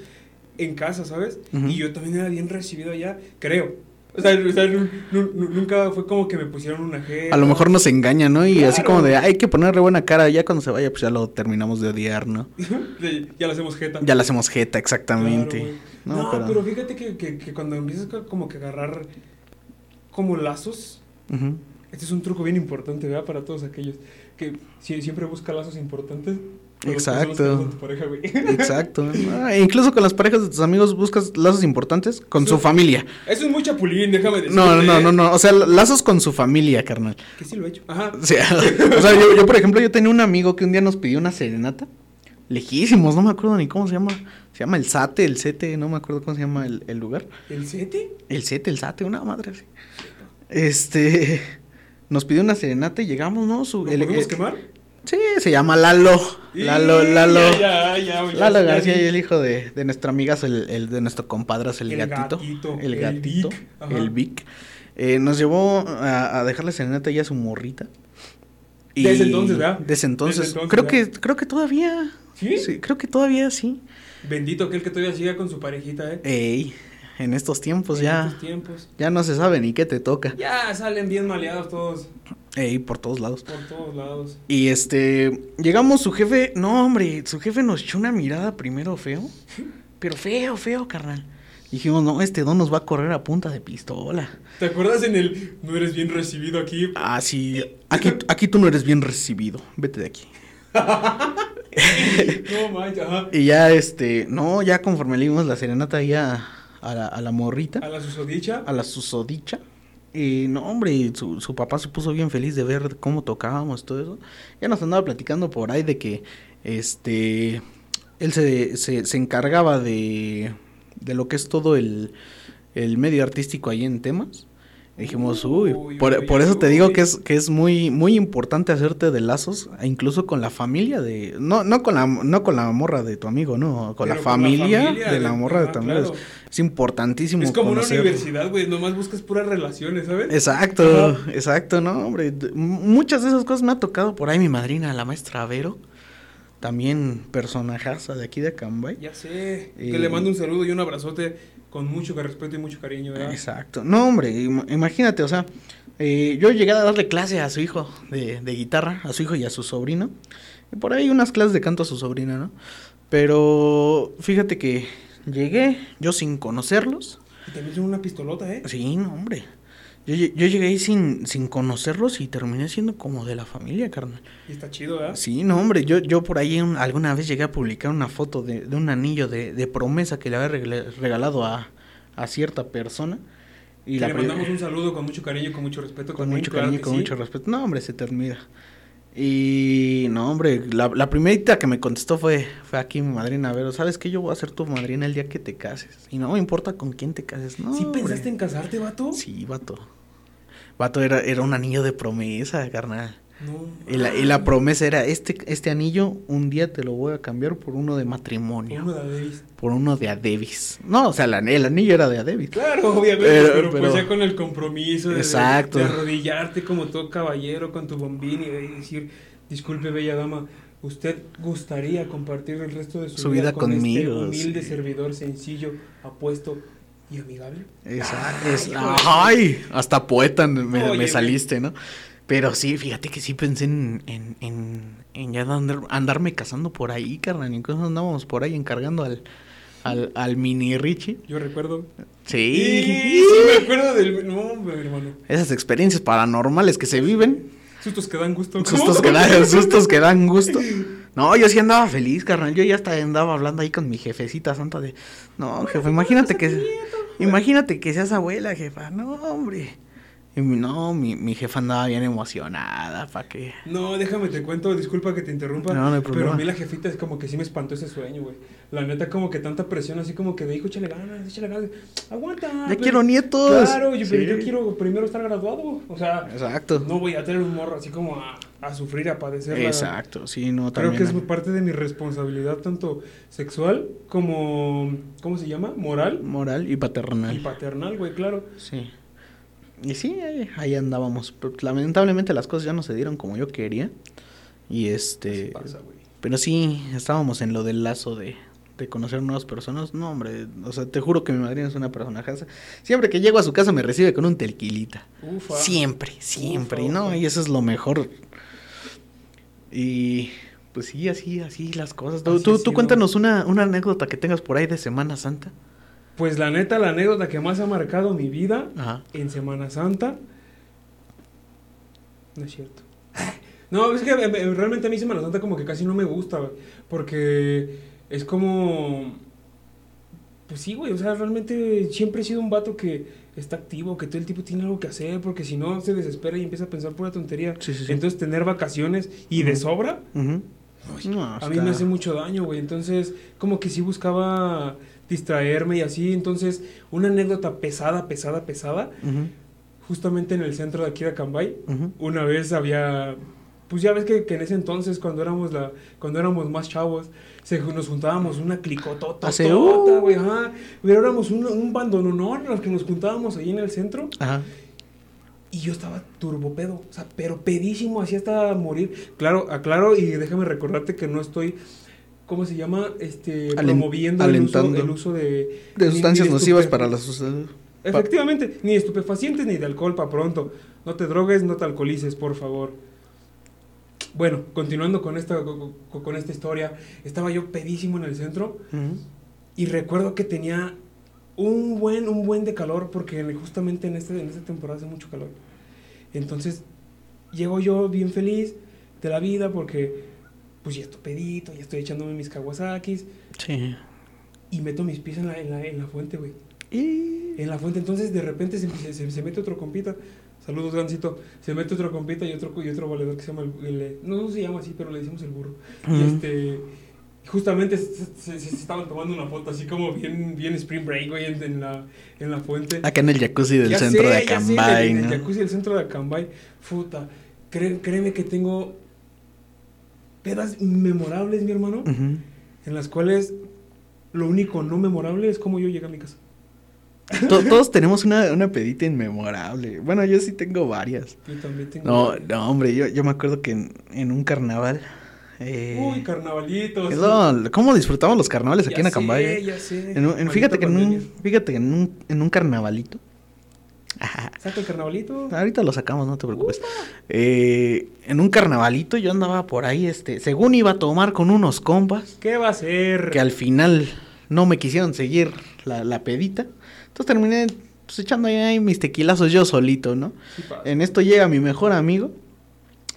[SPEAKER 2] en casa, ¿sabes? Y yo también era bien recibido allá, creo. O sea, o sea, nu- nu- nu- nunca fue como que me pusieron una jeta.
[SPEAKER 3] A lo mejor nos engaña, ¿no? Y así como de, hay que ponerle buena cara. Ya cuando se vaya, pues ya lo terminamos de odiar, ¿no?
[SPEAKER 2] Ya lo hacemos jeta.
[SPEAKER 3] Ya le hacemos jeta, exactamente.
[SPEAKER 2] Claro,
[SPEAKER 3] no,
[SPEAKER 2] no,
[SPEAKER 3] pero.
[SPEAKER 2] pero... fíjate que, que, que cuando empiezas co- como que agarrar como lazos, este es un truco bien importante, ¿verdad? Para todos aquellos que si- siempre busca lazos importantes.
[SPEAKER 3] Exacto.
[SPEAKER 2] con tu pareja, güey.
[SPEAKER 3] Exacto. Ah, incluso con las parejas de tus amigos buscas lazos importantes con
[SPEAKER 2] Eso-
[SPEAKER 3] su familia.
[SPEAKER 2] Eso es muy chapulín, déjame decirte.
[SPEAKER 3] No, no, no,
[SPEAKER 2] ¿eh?
[SPEAKER 3] no. O sea, lazos con su familia, carnal.
[SPEAKER 2] Que sí lo he hecho. Ajá.
[SPEAKER 3] O sea, o sea, yo, yo, por ejemplo, yo tenía un amigo que un día nos pidió una serenata. Lejísimos, no me acuerdo ni cómo se llama. Se llama el Sate, el Sete, no me acuerdo cómo se llama el, el lugar.
[SPEAKER 2] ¿El sete?
[SPEAKER 3] El Sete, el Sate, una madre así. Este. Nos pidió una serenata y llegamos, ¿no? Su,
[SPEAKER 2] ¿Lo
[SPEAKER 3] el-
[SPEAKER 2] podemos
[SPEAKER 3] el-
[SPEAKER 2] quemar?
[SPEAKER 3] Sí, se llama Lalo. Lalo,
[SPEAKER 2] Y-
[SPEAKER 3] Lalo.
[SPEAKER 2] Ya, ya, ya,
[SPEAKER 3] Lalo García y el hijo de, de nuestra amiga, el, el de nuestro compadre, el,
[SPEAKER 2] El
[SPEAKER 3] gatito.
[SPEAKER 2] gatito,
[SPEAKER 3] El gatito. El Vic. Eh, nos llevó a, a dejarle serenata ya a su morrita.
[SPEAKER 2] Desde entonces, ¿verdad?
[SPEAKER 3] Desde entonces.
[SPEAKER 2] Desde entonces,
[SPEAKER 3] creo,
[SPEAKER 2] ¿verdad?
[SPEAKER 3] que, creo que todavía.
[SPEAKER 2] ¿Sí?
[SPEAKER 3] creo que todavía sí.
[SPEAKER 2] Bendito aquel que todavía siga con su parejita, ¿eh?
[SPEAKER 3] Ey, en estos tiempos
[SPEAKER 2] En
[SPEAKER 3] ya.
[SPEAKER 2] estos tiempos.
[SPEAKER 3] Ya no se sabe ni qué te toca.
[SPEAKER 2] Ya salen bien maleados todos,
[SPEAKER 3] Ey, por todos lados.
[SPEAKER 2] por todos lados.
[SPEAKER 3] Y este, llegamos, su jefe, no hombre, su jefe nos echó una mirada primero feo, pero feo, feo, carnal. Dijimos, no, este don nos va a correr a punta de pistola.
[SPEAKER 2] ¿Te acuerdas en el no eres bien recibido aquí?
[SPEAKER 3] Ah, sí, aquí, aquí tú no eres bien recibido, vete de aquí.
[SPEAKER 2] No manches, ajá.
[SPEAKER 3] Y ya, este, no, ya conforme le dimos la serenata ya a la, a la morrita,
[SPEAKER 2] A la susodicha.
[SPEAKER 3] a la susodicha. Y no, hombre, su, su papá se puso bien feliz de ver cómo tocábamos, todo eso. Ya nos andaba platicando por ahí de que, este, él se, se, se encargaba de, de lo que es todo el, el medio artístico ahí en temas. Dijimos, uy,
[SPEAKER 2] Uy,
[SPEAKER 3] por,
[SPEAKER 2] uy,
[SPEAKER 3] por eso te digo
[SPEAKER 2] uy.
[SPEAKER 3] que es, que es muy, muy importante hacerte de lazos, e incluso con la familia de, no, no con la, no con la morra de tu amigo, no, con la
[SPEAKER 2] Pero
[SPEAKER 3] familia, de la morra de tu amigo.
[SPEAKER 2] claro.
[SPEAKER 3] Es, importantísimo.
[SPEAKER 2] Es como
[SPEAKER 3] conocer-
[SPEAKER 2] una universidad, güey. Nomás buscas puras relaciones, ¿sabes?
[SPEAKER 3] Exacto,
[SPEAKER 2] Ajá.
[SPEAKER 3] exacto, no, hombre. Muchas de esas cosas me ha tocado por ahí mi madrina, la maestra Vero. También personajaza de aquí de Acambay.
[SPEAKER 2] Ya sé.
[SPEAKER 3] Y-
[SPEAKER 2] Que le mando un saludo y un abrazote con mucho respeto y mucho cariño, ¿verdad?
[SPEAKER 3] Exacto. No, hombre, im- imagínate, o sea, eh, yo llegué a darle clase a su hijo de, de guitarra, a su hijo y a su sobrino. Y por ahí unas clases de canto a su sobrina, ¿no? Pero fíjate que llegué yo sin conocerlos.
[SPEAKER 2] Y también son una pistolota, ¿eh?
[SPEAKER 3] Sí, no, hombre. Yo, yo llegué ahí sin, sin conocerlos y terminé siendo como de la familia, carnal.
[SPEAKER 2] Y está chido, ¿verdad?
[SPEAKER 3] Sí, no, hombre, yo, yo por ahí un- alguna vez llegué a publicar una foto de, de un anillo de, de promesa que le había regalado a, a cierta persona. Y la
[SPEAKER 2] le mandamos un saludo con mucho cariño y con mucho respeto.
[SPEAKER 3] con
[SPEAKER 2] también,
[SPEAKER 3] mucho
[SPEAKER 2] claro
[SPEAKER 3] cariño, con
[SPEAKER 2] sí.
[SPEAKER 3] mucho respeto. No, hombre, se te admira. Y no, hombre, la, la primerita que me contestó fue, fue aquí mi madrina. A ver, ¿sabes qué? Yo voy a ser tu madrina el día que te cases. Y no me importa con quién te cases, ¿no?
[SPEAKER 2] ¿Sí
[SPEAKER 3] hombre.
[SPEAKER 2] pensaste en casarte, vato?
[SPEAKER 3] Sí, vato. Vato era, era un anillo de promesa, carnal.
[SPEAKER 2] No.
[SPEAKER 3] Y la, y la promesa era, este, este anillo un día te lo voy a cambiar por uno de matrimonio.
[SPEAKER 2] Uno de Davis.
[SPEAKER 3] Por uno de Adebis. No, o sea, la- el anillo era de Adebis.
[SPEAKER 2] Claro, obviamente,
[SPEAKER 3] Pero-
[SPEAKER 2] pero, pues ya con el compromiso de,
[SPEAKER 3] Exacto.
[SPEAKER 2] de arrodillarte como todo caballero con tu bombín y de decir, Disculpe, bella dama, ¿usted gustaría compartir el resto de su,
[SPEAKER 3] Su vida
[SPEAKER 2] con
[SPEAKER 3] conmigo,
[SPEAKER 2] este humilde
[SPEAKER 3] sí.
[SPEAKER 2] servidor sencillo, apuesto y amigable? Ay,
[SPEAKER 3] es-
[SPEAKER 2] hijo de-
[SPEAKER 3] ay, hasta poeta me, saliste, ¿no? Pero sí, fíjate que sí pensé en, en, en, en ya andar- andarme casando por ahí, carnal. Incluso andábamos por ahí encargando al, al, al mini Richie.
[SPEAKER 2] Yo recuerdo.
[SPEAKER 3] Sí.
[SPEAKER 2] sí me acuerdo del. No, hermano.
[SPEAKER 3] Esas experiencias paranormales que se viven.
[SPEAKER 2] Sustos que dan gusto.
[SPEAKER 3] Sustos que dan, sustos que dan gusto. No, yo sí andaba feliz, carnal. Yo ya hasta andaba hablando ahí con mi jefecita santa de, no, jefe, imagínate que, imagínate que seas abuela, jefa. No, hombre. Y no, mi, mi jefa andaba bien emocionada, ¿para qué?
[SPEAKER 2] No, déjame te cuento, disculpa que te interrumpa.
[SPEAKER 3] No, no hay
[SPEAKER 2] Pero
[SPEAKER 3] problema.
[SPEAKER 2] a mí la jefita es como que sí me espantó ese sueño, güey. La neta, como que tanta presión, así como que de hijo, échale ganas, échale ganas. Aguanta.
[SPEAKER 3] Ya
[SPEAKER 2] pero-
[SPEAKER 3] quiero nietos.
[SPEAKER 2] Claro, yo, pero yo quiero primero estar graduado. O sea,
[SPEAKER 3] Exacto.
[SPEAKER 2] no voy a tener un morro así como a, a sufrir, a padecer. la-
[SPEAKER 3] Exacto, sí, no,
[SPEAKER 2] Creo
[SPEAKER 3] también.
[SPEAKER 2] que es parte de mi responsabilidad, tanto sexual como, ¿cómo se llama? Moral
[SPEAKER 3] Moral y paternal.
[SPEAKER 2] y paternal, güey, claro.
[SPEAKER 3] Sí. Y sí, ahí, ahí andábamos. Pero lamentablemente las cosas ya no se dieron como yo quería. Y este.
[SPEAKER 2] Pasa, güey.
[SPEAKER 3] Pero sí, estábamos en lo del lazo de, de conocer nuevas personas. No, hombre, o sea, te juro que mi madrina es una personajaza. Siempre que llego a su casa me recibe con un telquilita.
[SPEAKER 2] Ufa.
[SPEAKER 3] Siempre, siempre.
[SPEAKER 2] Ufa,
[SPEAKER 3] y no,
[SPEAKER 2] ufa.
[SPEAKER 3] y eso es lo mejor. Y pues sí, así, así las cosas. Tú,
[SPEAKER 2] Así
[SPEAKER 3] tú, tú
[SPEAKER 2] sido.
[SPEAKER 3] cuéntanos una, una anécdota que tengas por ahí de Semana Santa.
[SPEAKER 2] Pues la neta, la anécdota que más ha marcado mi vida
[SPEAKER 3] Ajá.
[SPEAKER 2] en Semana Santa. No es cierto. No, es que eh, eh, realmente a mí Semana Santa como que casi no me gusta, güey, porque es como... Pues sí, güey, o sea, realmente siempre he sido un vato que está activo, que todo el tipo tiene algo que hacer, porque si no se desespera y empieza a pensar pura tontería.
[SPEAKER 3] Sí, sí, sí.
[SPEAKER 2] Entonces tener vacaciones y de sobra.
[SPEAKER 3] No,
[SPEAKER 2] a mí me hace mucho daño, güey. Entonces, como que sí buscaba distraerme y así. Entonces, una anécdota pesada, pesada, pesada, justamente en el centro de aquí de Acambay, una vez había, pues ya ves que, que en ese entonces, cuando éramos la, cuando éramos más chavos, se, nos juntábamos una clicotota,
[SPEAKER 3] uh.
[SPEAKER 2] güey, ajá. Pero éramos un, un bandononón los que nos juntábamos ahí en el centro.
[SPEAKER 3] Ajá.
[SPEAKER 2] Y yo estaba turbopedo, o sea, pero pedísimo, así hasta morir. Claro, aclaro y déjame recordarte que no estoy, ¿cómo se llama? Este, promoviendo el uso, el uso de...
[SPEAKER 3] De sustancias nocivas para la sociedad.
[SPEAKER 2] Efectivamente, ni estupefacientes ni de alcohol para pronto. No te drogues, no te alcoholices, por favor. Bueno, continuando con esta, con, esta historia, estaba yo pedísimo en el centro
[SPEAKER 3] Ujú.
[SPEAKER 2] y recuerdo que tenía un buen, un buen de calor porque en- justamente en, este, en esta temporada hace mucho calor. Entonces, llego yo bien feliz de la vida porque pues ya estoy pedito, ya estoy echándome mis kawasakis
[SPEAKER 3] Sí.
[SPEAKER 2] y meto mis pies en la, en la, en la fuente, güey.
[SPEAKER 3] Y...
[SPEAKER 2] En la fuente, entonces de repente se, se, se- mete otro compita. Saludos, Gancito. Se mete otro compita y otro, y otro valedor que se llama el, el- No, no se llama así, pero le decimos el burro. Y este. Justamente se, se- se- se estaban tomando una foto así como bien, bien Spring Break, güey, en, en la, en la fuente.
[SPEAKER 3] Acá en el jacuzzi del
[SPEAKER 2] Ya
[SPEAKER 3] centro
[SPEAKER 2] sé,
[SPEAKER 3] de
[SPEAKER 2] ya sé,
[SPEAKER 3] Acambay,
[SPEAKER 2] en el
[SPEAKER 3] ¿no?
[SPEAKER 2] jacuzzi del centro de Acambay. Puta. Cré- créeme que tengo pedas memorables, mi hermano, en las cuales lo único no memorable es cómo yo llegué a mi casa.
[SPEAKER 3] To- Todos tenemos una, una pedita inmemorable. Bueno, yo sí tengo varias.
[SPEAKER 2] Yo también tengo.
[SPEAKER 3] No, no, hombre, yo, yo me acuerdo que en, en un carnaval. eh,
[SPEAKER 2] Uy, carnavalitos.
[SPEAKER 3] ¿Cómo disfrutamos los carnavales aquí en Acambay?
[SPEAKER 2] sé, ya sé.
[SPEAKER 3] En un- en-
[SPEAKER 2] Maldita
[SPEAKER 3] fíjate que en un, fíjate que en un, en un carnavalito.
[SPEAKER 2] Saca el carnavalito.
[SPEAKER 3] ahorita lo sacamos, no te preocupes. Eh, en un carnavalito yo andaba por ahí, este, según iba a tomar con unos compas,
[SPEAKER 2] ¿Qué va a ser?
[SPEAKER 3] que al final no me quisieron seguir la, la pedita. Entonces terminé pues, echando ahí mis tequilazos yo solito, ¿no?
[SPEAKER 2] Sí.
[SPEAKER 3] En esto llega mi mejor amigo.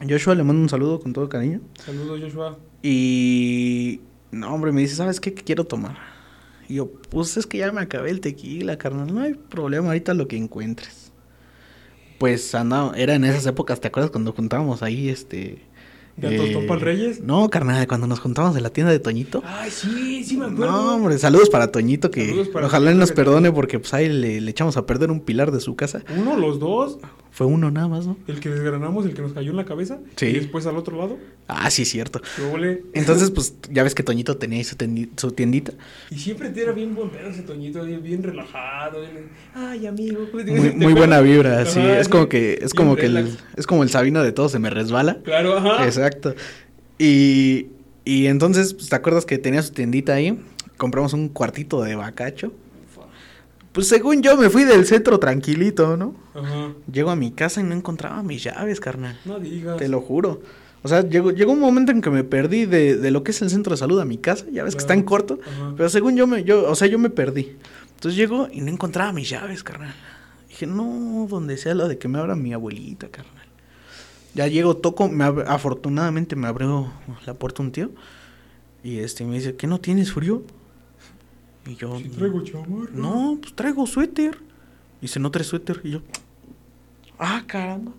[SPEAKER 3] Joshua, le mando un saludo con todo cariño.
[SPEAKER 2] Saludos, Joshua.
[SPEAKER 3] Y. No, hombre, me dice, ¿sabes qué? ¿Qué quiero tomar? Y yo, pues es que ya me acabé el tequila, carnal. No hay problema, ahorita lo que encuentres. Pues andaba, era en esas épocas, ¿te acuerdas cuando juntábamos ahí este.
[SPEAKER 2] ¿De pa'l Reyes?
[SPEAKER 3] No, carnal, cuando nos juntábamos en la tienda de Toñito.
[SPEAKER 2] Ay, sí, sí me acuerdo.
[SPEAKER 3] No, hombre, saludos para Toñito, que
[SPEAKER 2] para
[SPEAKER 3] ojalá él nos perdone porque pues ahí le, le echamos a perder un pilar de su casa.
[SPEAKER 2] Uno, los dos.
[SPEAKER 3] Fue uno nada más, ¿no?
[SPEAKER 2] El que desgranamos, el que nos cayó en la cabeza.
[SPEAKER 3] Sí.
[SPEAKER 2] Y después al otro lado.
[SPEAKER 3] Ah, sí, cierto. Entonces, pues ya ves que Toñito tenía ahí su, tiendita.
[SPEAKER 2] Y siempre era bien pedo ese Toñito, bien, relajado. bien- Ay, amigo.
[SPEAKER 3] Muy, muy buena vibra, sí.
[SPEAKER 2] Ajá,
[SPEAKER 3] es como
[SPEAKER 2] sí.
[SPEAKER 3] que, es como que el, es como el Sabino de todo se me resbala.
[SPEAKER 2] Claro, ajá.
[SPEAKER 3] Exacto. Y, y entonces, pues, ¿te acuerdas que tenía su tiendita ahí? Compramos un cuartito de bacacho. Pues según yo me fui del centro tranquilito, ¿no?
[SPEAKER 2] Ajá.
[SPEAKER 3] Llego a mi casa y no encontraba mis llaves, carnal.
[SPEAKER 2] No digas.
[SPEAKER 3] Te lo juro. O sea, llegó, llegó un momento en que me perdí de, de lo que es el centro de salud a mi casa. Ya ves que está en corto.
[SPEAKER 2] Ajá.
[SPEAKER 3] Pero según yo, me, yo, o sea, yo me perdí. Entonces llego y no encontraba mis llaves, carnal. Dije, no, donde sea lo de que me abra mi abuelita, carnal. Ya llego, toco, me ab- afortunadamente me abrió la puerta un tío. Y este me dice, ¿qué no tienes frío? Y yo,
[SPEAKER 2] Sí traigo chamarra.
[SPEAKER 3] no, pues traigo suéter. Y dice, no traes suéter. Y yo, ah, caramba.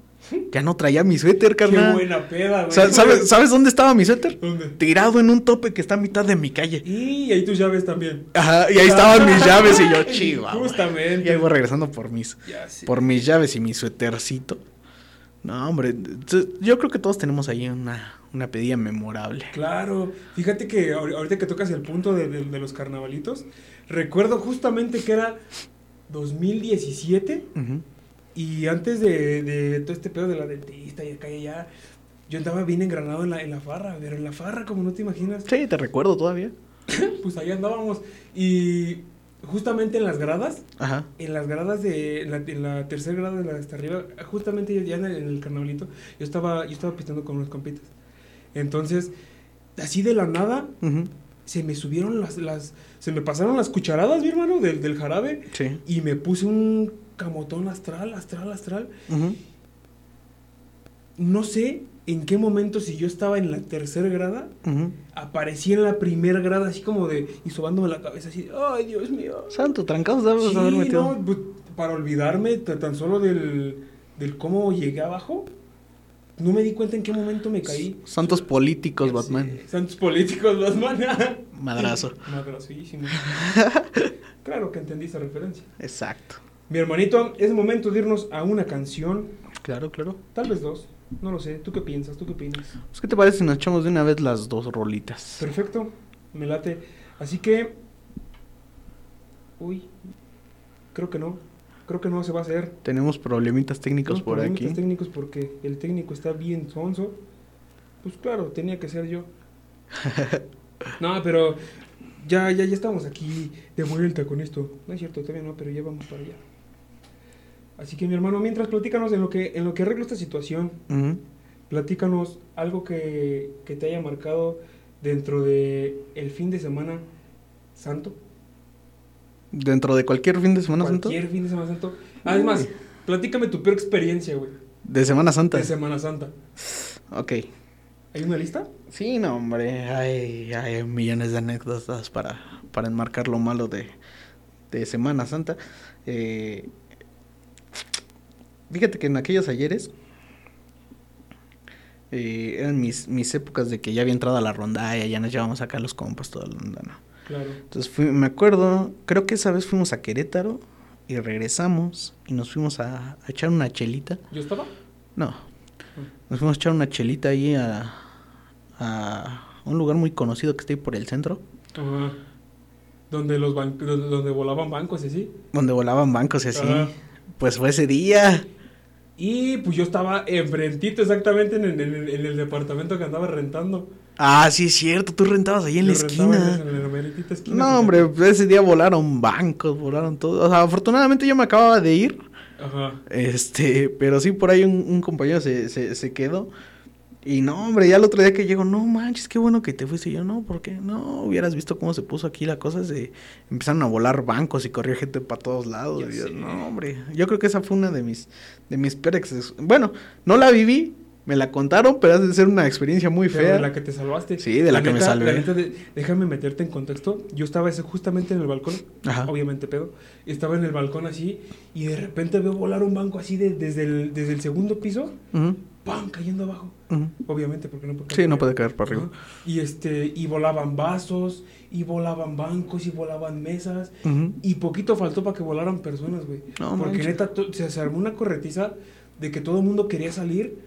[SPEAKER 3] Ya no traía mi suéter,
[SPEAKER 2] Qué
[SPEAKER 3] carnal.
[SPEAKER 2] buena peda, güey.
[SPEAKER 3] Sa- ¿Sabes, ¿Sabes dónde estaba mi suéter?
[SPEAKER 2] ¿Dónde?
[SPEAKER 3] Tirado en un tope que está a mitad de mi calle.
[SPEAKER 2] Y ahí tus llaves también.
[SPEAKER 3] Ajá, y ahí estaban mis llaves y yo, chiva.
[SPEAKER 2] Justamente.
[SPEAKER 3] Y ahí voy regresando por mis,
[SPEAKER 2] Ya
[SPEAKER 3] por mis llaves y mi suétercito. No, hombre, yo creo que todos tenemos ahí una, una pedida memorable.
[SPEAKER 2] Claro, fíjate que ahor- ahorita que tocas el punto de, de- de los carnavalitos, recuerdo justamente que era 2017
[SPEAKER 3] Ujú.
[SPEAKER 2] Y antes de, de todo este pedo de la dentista y acá y allá, yo andaba bien engranado en la, en la farra, pero en la farra como no te imaginas,
[SPEAKER 3] Sí, te recuerdo todavía.
[SPEAKER 2] pues ahí andábamos y justamente en las gradas,
[SPEAKER 3] Ajá.
[SPEAKER 2] en las gradas de en la, en la tercera grada de la hasta arriba, justamente ya en el, en el carnavalito, yo estaba yo estaba pisteando con unos compitas. Entonces, así de la nada,
[SPEAKER 3] Ujú.
[SPEAKER 2] se me subieron las, las se me pasaron las cucharadas, mi hermano, del, del jarabe
[SPEAKER 3] Sí.
[SPEAKER 2] y me puse un camotón astral, astral, astral. No sé en qué momento, si yo estaba en la tercera grada,
[SPEAKER 3] Ujú.
[SPEAKER 2] aparecí en la primera grada, así como de, y sobándome la cabeza, así, ay, Dios mío.
[SPEAKER 3] Santo, trancados debes
[SPEAKER 2] Sí,
[SPEAKER 3] haber metido.
[SPEAKER 2] no, pues, para olvidarme ta- tan solo del, del cómo llegué abajo, no me di cuenta en qué momento me caí.
[SPEAKER 3] Santos políticos, Batman.
[SPEAKER 2] Santos políticos, Batman.
[SPEAKER 3] Madrazo.
[SPEAKER 2] Madrazísimo. claro que entendí esa referencia.
[SPEAKER 3] Exacto.
[SPEAKER 2] Mi hermanito, es momento de irnos a una canción,
[SPEAKER 3] Claro, claro.
[SPEAKER 2] tal vez dos, no lo sé. ¿Tú qué piensas? ¿Tú qué opinas?
[SPEAKER 3] Pues, ¿qué te parece si nos echamos de una vez las dos rolitas?
[SPEAKER 2] Perfecto, me late. Así que... Uy, creo que no. Creo que no se va a hacer.
[SPEAKER 3] Tenemos problemitas técnicos
[SPEAKER 2] Unos
[SPEAKER 3] por
[SPEAKER 2] problemitas
[SPEAKER 3] aquí.
[SPEAKER 2] técnicos porque el técnico está bien sonso. Pues claro, tenía que ser yo. no, pero ya, ya, ya estamos aquí de vuelta con esto. No es cierto, todavía no, pero ya vamos para allá. Así que mi hermano, mientras platícanos en lo que, en lo que arreglo esta situación,
[SPEAKER 3] Ujú.
[SPEAKER 2] platícanos algo que, que te haya marcado dentro de el fin de semana santo.
[SPEAKER 3] Dentro de cualquier fin de Semana Santa.
[SPEAKER 2] Cualquier fin de semana santo. Además, platícame tu peor experiencia, güey,
[SPEAKER 3] De Semana Santa.
[SPEAKER 2] de Semana Santa.
[SPEAKER 3] Ok.
[SPEAKER 2] ¿Hay una lista?
[SPEAKER 3] Sí, no, hombre. Hay, hay millones de anécdotas para, para enmarcar lo malo de, de Semana Santa. Eh, fíjate que en aquellos ayeres eh, eran mis, mis épocas de que ya había entrado a la rondalla, ya nos llevamos acá los compas, toda la onda, ¿no?
[SPEAKER 2] Claro.
[SPEAKER 3] Entonces fui- me acuerdo, creo que esa vez fuimos a Querétaro y regresamos y nos fuimos a, a echar una chelita.
[SPEAKER 2] ¿Yo estaba?
[SPEAKER 3] No, nos fuimos a echar una chelita ahí a, a un lugar muy conocido que está ahí por el centro,
[SPEAKER 2] Ajá. Donde los donde, volaban bancos y así.
[SPEAKER 3] donde volaban bancos y así. Pues fue ese día.
[SPEAKER 2] Y pues yo estaba enfrentito exactamente en el, en el- en el departamento que andaba rentando.
[SPEAKER 3] Ah, sí es cierto, tú rentabas ahí en la
[SPEAKER 2] Yo
[SPEAKER 3] esquina.
[SPEAKER 2] En la esquina.
[SPEAKER 3] No, hombre, pues, ese día volaron bancos, volaron todo. O sea, afortunadamente yo me acababa de ir.
[SPEAKER 2] Ajá.
[SPEAKER 3] Este, pero sí, por ahí un, un compañero se, se, se quedó. Y no, hombre, ya el otro día que llego, no manches, qué bueno que te fuiste. Y yo, no, ¿por qué? No, hubieras visto cómo se puso aquí la cosa. Se empezaron a volar bancos y corría gente para todos lados. Y yo, no, hombre, yo creo que esa fue una de mis, de mis peores. ex- Bueno, no la viví, me la contaron, pero ha de ser una experiencia muy fea.
[SPEAKER 2] de la que te salvaste.
[SPEAKER 3] Sí, de la que me salvé.
[SPEAKER 2] La neta, de- déjame meterte en contexto. Yo estaba ese, justamente en el balcón.
[SPEAKER 3] Ajá.
[SPEAKER 2] Obviamente, pedo. Estaba en el balcón así. Y de repente veo volar un banco así de- desde, el, desde el segundo piso.
[SPEAKER 3] Ujú,
[SPEAKER 2] ¡Pam! Cayendo abajo. Obviamente, porque no puede
[SPEAKER 3] Sí, no puede caer para arriba.
[SPEAKER 2] Y este, y volaban vasos, y volaban bancos, y volaban mesas. Y poquito faltó para que volaran personas, güey.
[SPEAKER 3] No
[SPEAKER 2] Porque neta, se, se armó una corretiza de que todo el mundo quería salir.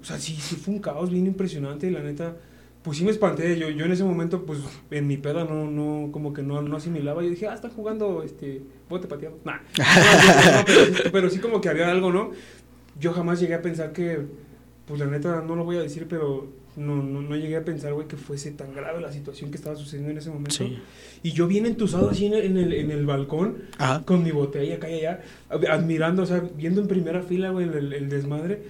[SPEAKER 2] O sea, sí, sí fue un caos bien impresionante, la neta. Pues sí me espanté, yo, yo en ese momento, pues en mi peda no, no, como que no, no asimilaba. Yo dije, ah, están jugando este, bote pateado. Nah. No, no, pero, sí, pero sí como que había algo, ¿no? Yo jamás llegué a pensar que, pues la neta, no lo voy a decir, pero no, no, no llegué a pensar, güey, que fuese tan grave la situación que estaba sucediendo en ese momento.
[SPEAKER 3] Sí.
[SPEAKER 2] Y yo bien entusado así en el, en el, en el balcón,
[SPEAKER 3] Ajá.
[SPEAKER 2] con mi botella acá y allá, ad- admirando, o sea, viendo en primera fila, güey, el, el desmadre.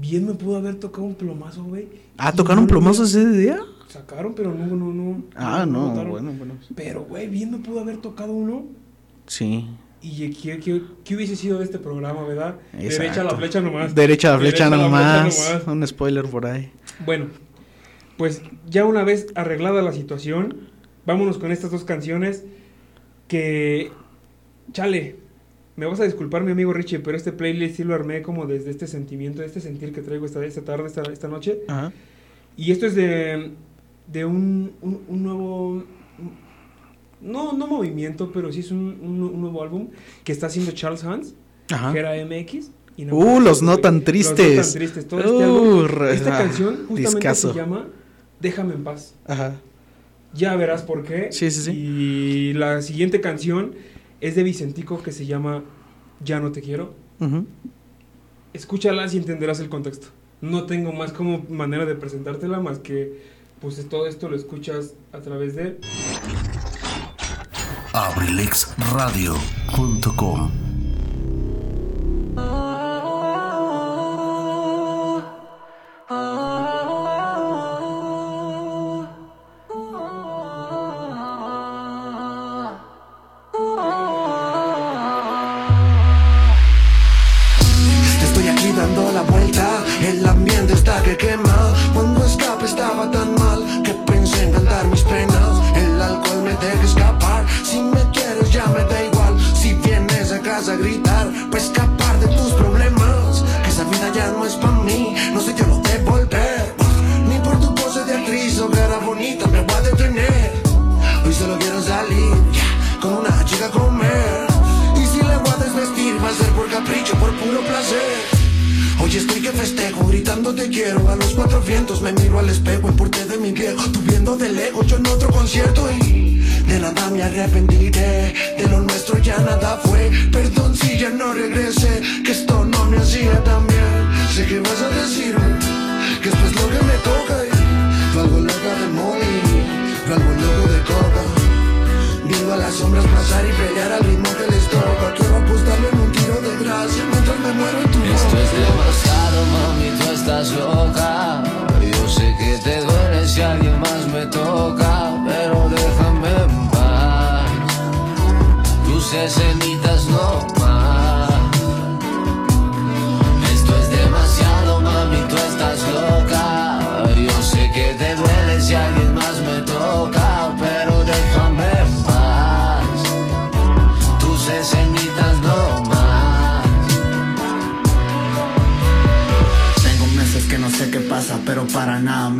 [SPEAKER 2] Bien me pudo haber tocado un plomazo, güey.
[SPEAKER 3] Ah, ¿tocaron
[SPEAKER 2] no lo
[SPEAKER 3] plomazo
[SPEAKER 2] vi-
[SPEAKER 3] ese día?
[SPEAKER 2] Sacaron, pero no, no, no.
[SPEAKER 3] Ah, no, bueno, bueno.
[SPEAKER 2] Pero, güey, bien me pudo haber tocado uno.
[SPEAKER 3] Sí.
[SPEAKER 2] Y ¿qué, qué, qué hubiese sido de este programa, verdad? Derecha a la flecha nomás.
[SPEAKER 3] Derecha a la flecha
[SPEAKER 2] Derecha la
[SPEAKER 3] nomás.
[SPEAKER 2] flecha nomás.
[SPEAKER 3] Un spoiler por ahí.
[SPEAKER 2] Bueno, pues ya una vez arreglada la situación, vámonos con estas dos canciones que, chale, me vas a disculpar mi amigo Richie, pero este playlist sí lo armé como desde este sentimiento, este sentir que traigo esta, esta tarde, esta, esta noche.
[SPEAKER 3] Ajá.
[SPEAKER 2] Y esto es de, de un, un, un nuevo, no, no movimiento, pero sí es un, un- un nuevo álbum que está haciendo Charles Hans,
[SPEAKER 3] Ajá.
[SPEAKER 2] que era MX. y
[SPEAKER 3] Uh,
[SPEAKER 2] más,
[SPEAKER 3] los no tan
[SPEAKER 2] Los no
[SPEAKER 3] tristes.
[SPEAKER 2] tan tristes. Todo este
[SPEAKER 3] Uh,
[SPEAKER 2] álbum, esta
[SPEAKER 3] ah,
[SPEAKER 2] canción justamente se llama Déjame en paz.
[SPEAKER 3] Ajá.
[SPEAKER 2] Ya verás por qué.
[SPEAKER 3] Sí, sí, sí.
[SPEAKER 2] Y la siguiente canción es de Vicentico que se llama Ya no te quiero.
[SPEAKER 3] Ujú.
[SPEAKER 2] Escúchalas y entenderás el contexto. No tengo más como manera de presentártela más que pues todo esto lo escuchas a través de
[SPEAKER 6] abrilexradio.com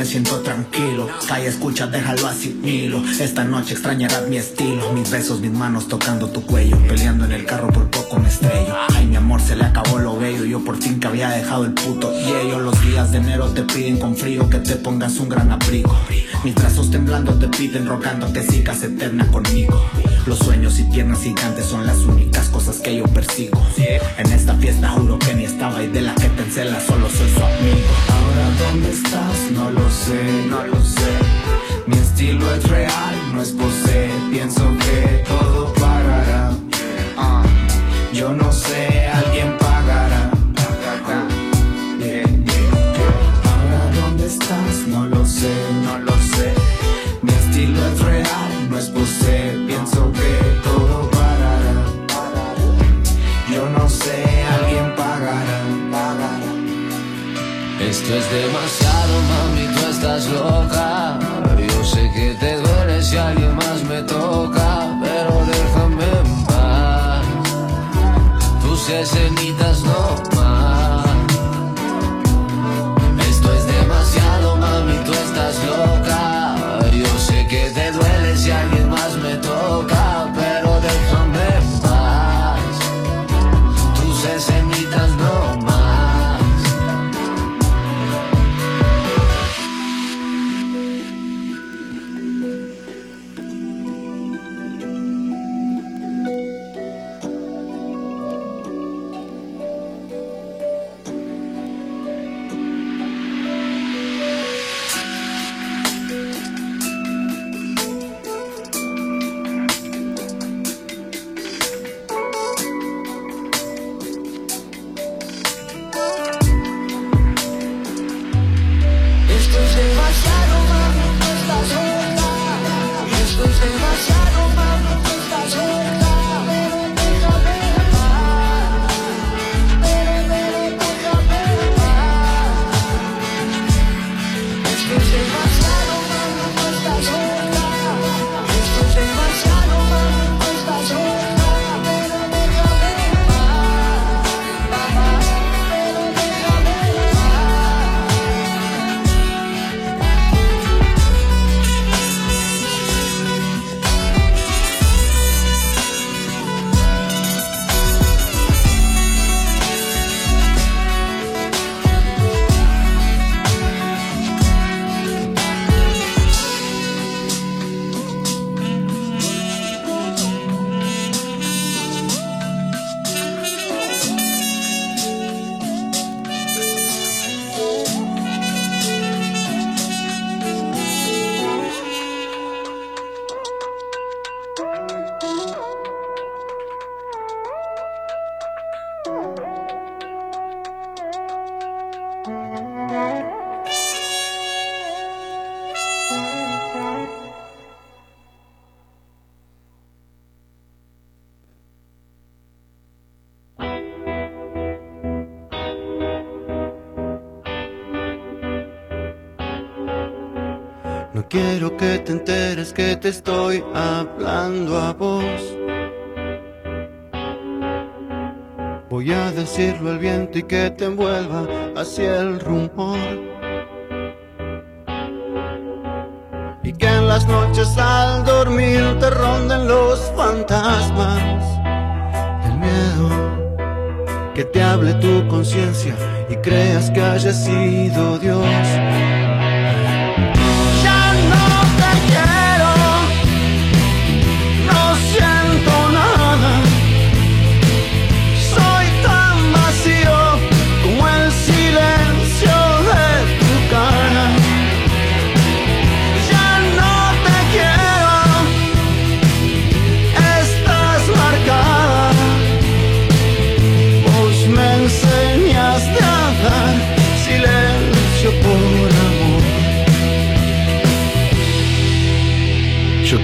[SPEAKER 7] me siento tranquilo. Calla, escucha, déjalo asimilo. Esta noche extrañarás mi estilo. Mis besos, mis manos tocando tu cuello. Peleando en el carro por poco me estrello. Ay, mi amor, se le acabó lo bello. Yo por fin que había dejado el puto y ellos los días de enero te piden con frío que te pongas un gran abrigo. Mis brazos temblando te piden rogando que sigas eterna conmigo. Los sueños y piernas gigantes son las únicas cosas que yo persigo. En esta fiesta juro que ni estaba y de la que te encela solo soy su amigo. Dónde estás, no lo sé, no lo sé. Mi estilo es real, no es pose. Pienso que todo parará. Ah, yo no sé,
[SPEAKER 8] Tus escenitas
[SPEAKER 4] quiero que te enteres que te estoy hablando a vos. Voy a decirlo al viento y que te envuelva hacia el rumor. Y que en las noches al dormir te ronden los fantasmas del miedo. Que te hable tu conciencia y creas que haya sido Dios.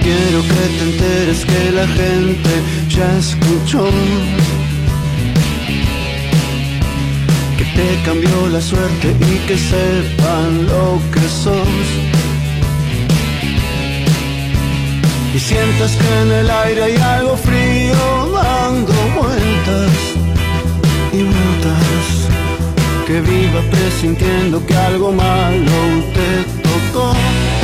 [SPEAKER 4] Quiero que te enteres que la gente ya escuchó. Que te cambió la suerte y que sepan lo que sos. Y sientas que en el aire hay algo frío dando vueltas y vueltas. Que viva presintiendo que algo malo te tocó.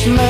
[SPEAKER 4] Vos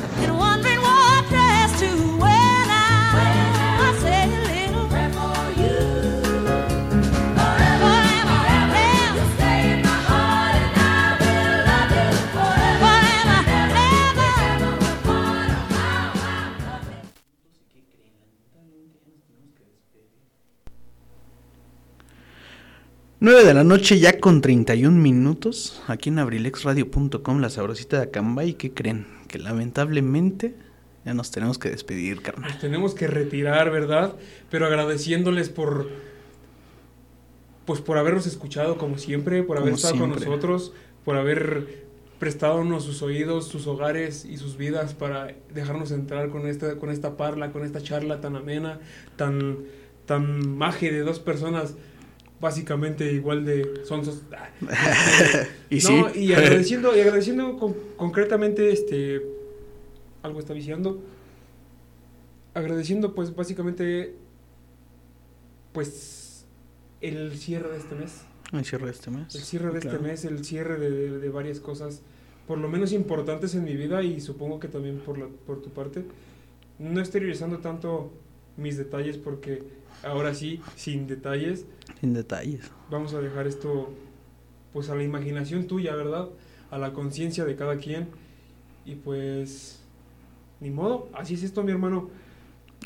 [SPEAKER 3] 9 de la noche ya con 31 minutos, aquí en abrilexradio.com, la sabrosita de Acambay, ¿qué creen? Que lamentablemente ya nos tenemos que despedir, carnal.
[SPEAKER 2] Nos tenemos que retirar, ¿verdad? Pero agradeciéndoles por pues por habernos escuchado como siempre, por haber
[SPEAKER 3] Como
[SPEAKER 2] estado con nosotros, por haber prestado sus oídos, sus hogares y sus vidas para dejarnos entrar con esta con esta parla, con esta charla tan amena, tan tan magia de dos personas básicamente igual de sonsos.
[SPEAKER 3] Y
[SPEAKER 2] no,
[SPEAKER 3] sí.
[SPEAKER 2] y agradeciendo, y agradeciendo con- concretamente este algo está viciando. Agradeciendo pues básicamente pues el cierre de este mes.
[SPEAKER 3] El cierre de este mes.
[SPEAKER 2] El cierre de
[SPEAKER 3] Claro.
[SPEAKER 2] este mes, el cierre de, de- de varias cosas, por lo menos importantes en mi vida y supongo que también por, la, por tu parte. No exteriorizando tanto mis detalles porque ahora sí, sin detalles,
[SPEAKER 3] Sin detalles.
[SPEAKER 2] vamos a dejar esto pues a la imaginación tuya, ¿verdad? A la conciencia de cada quien. Y pues ni modo, así es esto, mi hermano.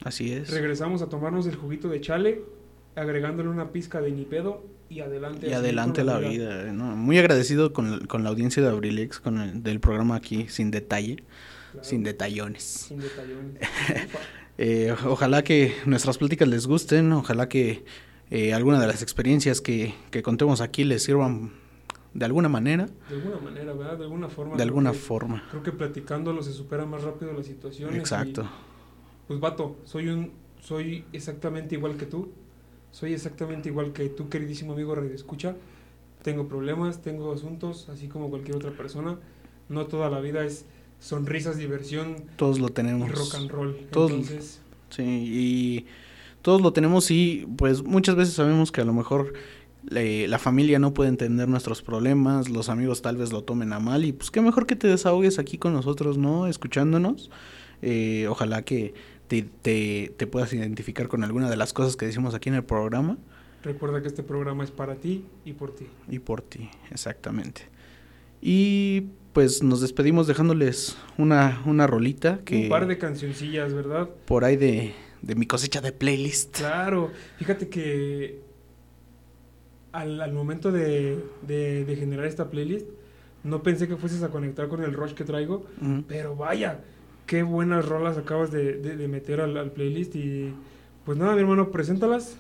[SPEAKER 3] Así es.
[SPEAKER 2] Regresamos a tomarnos el juguito de chale, agregándole una pizca de ni pedo y adelante.
[SPEAKER 3] Y adelante la vida. ¿no? Muy agradecido con, con la audiencia de Abrilex, con el del programa aquí, sin detalle,
[SPEAKER 2] Claro,
[SPEAKER 3] sin detallones.
[SPEAKER 2] sin detallones.
[SPEAKER 3] Eh, ojalá que nuestras pláticas les gusten, ojalá que eh, alguna de las experiencias que, que contemos aquí les sirvan de alguna manera,
[SPEAKER 2] De alguna manera, ¿verdad? De alguna forma.
[SPEAKER 3] de alguna
[SPEAKER 2] que-
[SPEAKER 3] forma.
[SPEAKER 2] Creo que platicándolo se supera más rápido las situaciones. y,
[SPEAKER 3] Exacto.
[SPEAKER 2] pues vato, soy un soy exactamente igual que tú. Soy exactamente igual que tú, queridísimo amigo Radio Escucha. Tengo problemas, tengo asuntos, así como cualquier otra persona. No toda la vida es sonrisas, diversión
[SPEAKER 3] Todos lo
[SPEAKER 2] y
[SPEAKER 3] tenemos.
[SPEAKER 2] rock and roll.
[SPEAKER 3] Todos-
[SPEAKER 2] Entonces,
[SPEAKER 3] Sí, y todos lo tenemos y pues muchas veces sabemos que a lo mejor eh, la familia no puede entender nuestros problemas, los amigos tal vez lo tomen a mal y pues qué mejor que te desahogues aquí con nosotros, ¿no? Escuchándonos. Eh, ojalá que te, te, te puedas identificar con alguna de las cosas que decimos aquí en el programa
[SPEAKER 2] recuerda que este programa es para ti y por ti.
[SPEAKER 3] y por ti, exactamente. Y pues nos despedimos dejándoles una, una rolita que
[SPEAKER 2] Un par de cancioncillas, ¿verdad?
[SPEAKER 3] por ahí de, de mi cosecha de playlist.
[SPEAKER 2] Claro, fíjate que al, al momento de, de- de generar esta playlist, no pensé que fueses a conectar con el rush que traigo, pero vaya, qué buenas rolas acabas de, de- de meter al, al playlist y pues nada, mi hermano, preséntalas.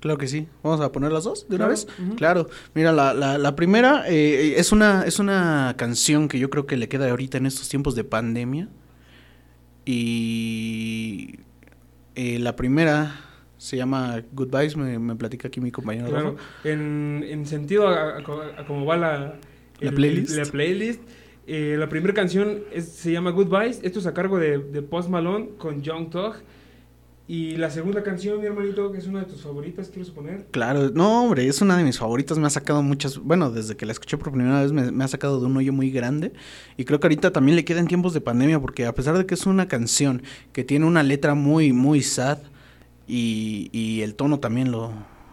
[SPEAKER 3] Claro que sí. Vamos a poner las dos de una
[SPEAKER 2] Claro,
[SPEAKER 3] vez. Claro. Mira, la, la, la primera eh, es, una, es una canción que yo creo que le queda ahorita en estos tiempos de pandemia. Y eh, la primera se llama Goodbyes, me, me platica aquí mi compañero
[SPEAKER 2] Claro, en, en sentido a, a a cómo va la,
[SPEAKER 3] La playlist.
[SPEAKER 2] la playlist, eh, la primera canción es- se llama Goodbyes. Esto es a cargo de, de Post Malone con Young Thug. Y la segunda canción, mi hermanito, que es una de tus favoritas, quiero suponer.
[SPEAKER 3] Claro, no, hombre, es una de mis favoritas. Me ha sacado muchas. Bueno, desde que la escuché por primera vez, me, ha sacado de un hoyo muy grande. Y creo que ahorita también le queda en tiempos de pandemia, porque a pesar de que es una canción que tiene una letra muy, muy sad, y, y el tono también lo.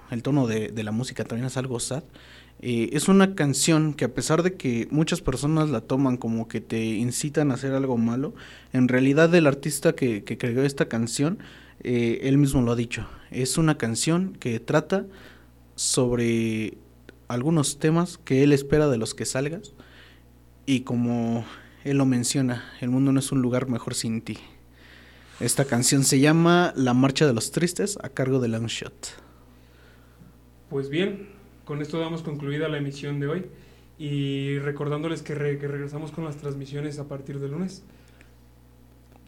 [SPEAKER 3] El tono de, de la música también es algo sad. eh, es una canción que a pesar de que muchas personas la toman como que te incitan a hacer algo malo, en realidad el artista que, que creó esta canción, eh, él mismo lo ha dicho, es una canción que trata sobre algunos temas que él espera de los que salgas y como él lo menciona, el mundo no es un lugar mejor sin ti. Esta canción se llama La Marcha de los Tristes a cargo de Longshot.
[SPEAKER 2] Pues bien, con esto damos concluida la emisión de hoy. Y recordándoles que, que regresamos con las transmisiones a partir del lunes.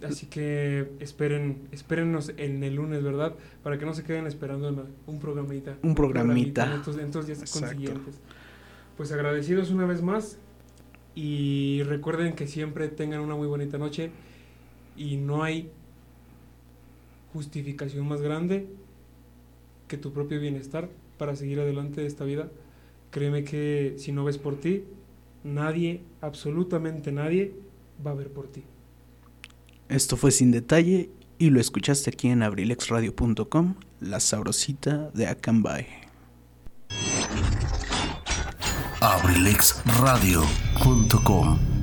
[SPEAKER 2] Así que esperen, espérennos en el lunes, ¿verdad? Para que no se queden esperando en un programita.
[SPEAKER 3] Un programita.
[SPEAKER 2] En estos, en estos días consiguientes. Pues agradecidos una vez más. Y recuerden que siempre tengan una muy bonita noche. Y no hay justificación más grande que tu propio bienestar para seguir adelante de esta vida. Créeme que si no ves por ti, nadie, absolutamente nadie, va a ver por ti.
[SPEAKER 3] Esto fue sin detalle y lo escuchaste aquí en abrilexradio.com, la sabrosita de Acambay.
[SPEAKER 4] abrilexradio.com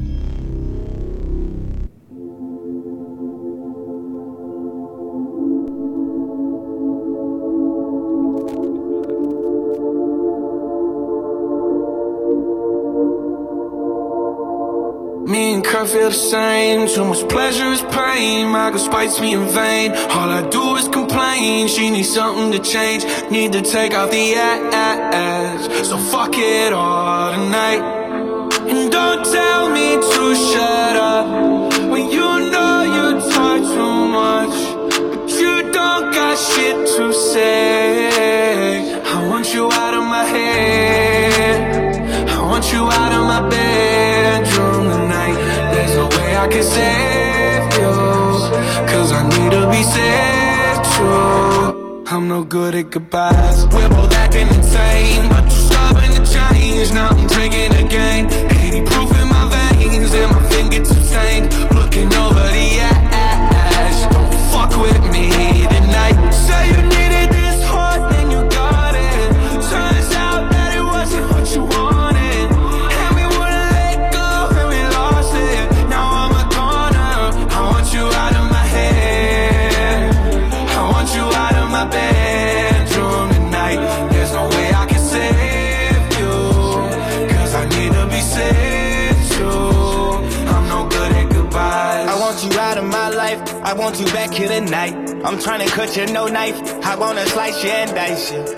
[SPEAKER 9] feel the same. Too much pleasure is pain. My girl spites me in vain. All I do is complain. She needs something to change. Need to take out the ass. So fuck it all tonight. And don't tell me to shut up. When you know you talk too much. But you don't got shit to say. I want you out of my head. I want you out of my bedroom can save you. Cause I need to be saved true. I'm no good at goodbyes. We're both acting insane. But you're stubborn to change. Now I'm drinking again. 80 proof Cut you no knife, I wanna slice you and dice you.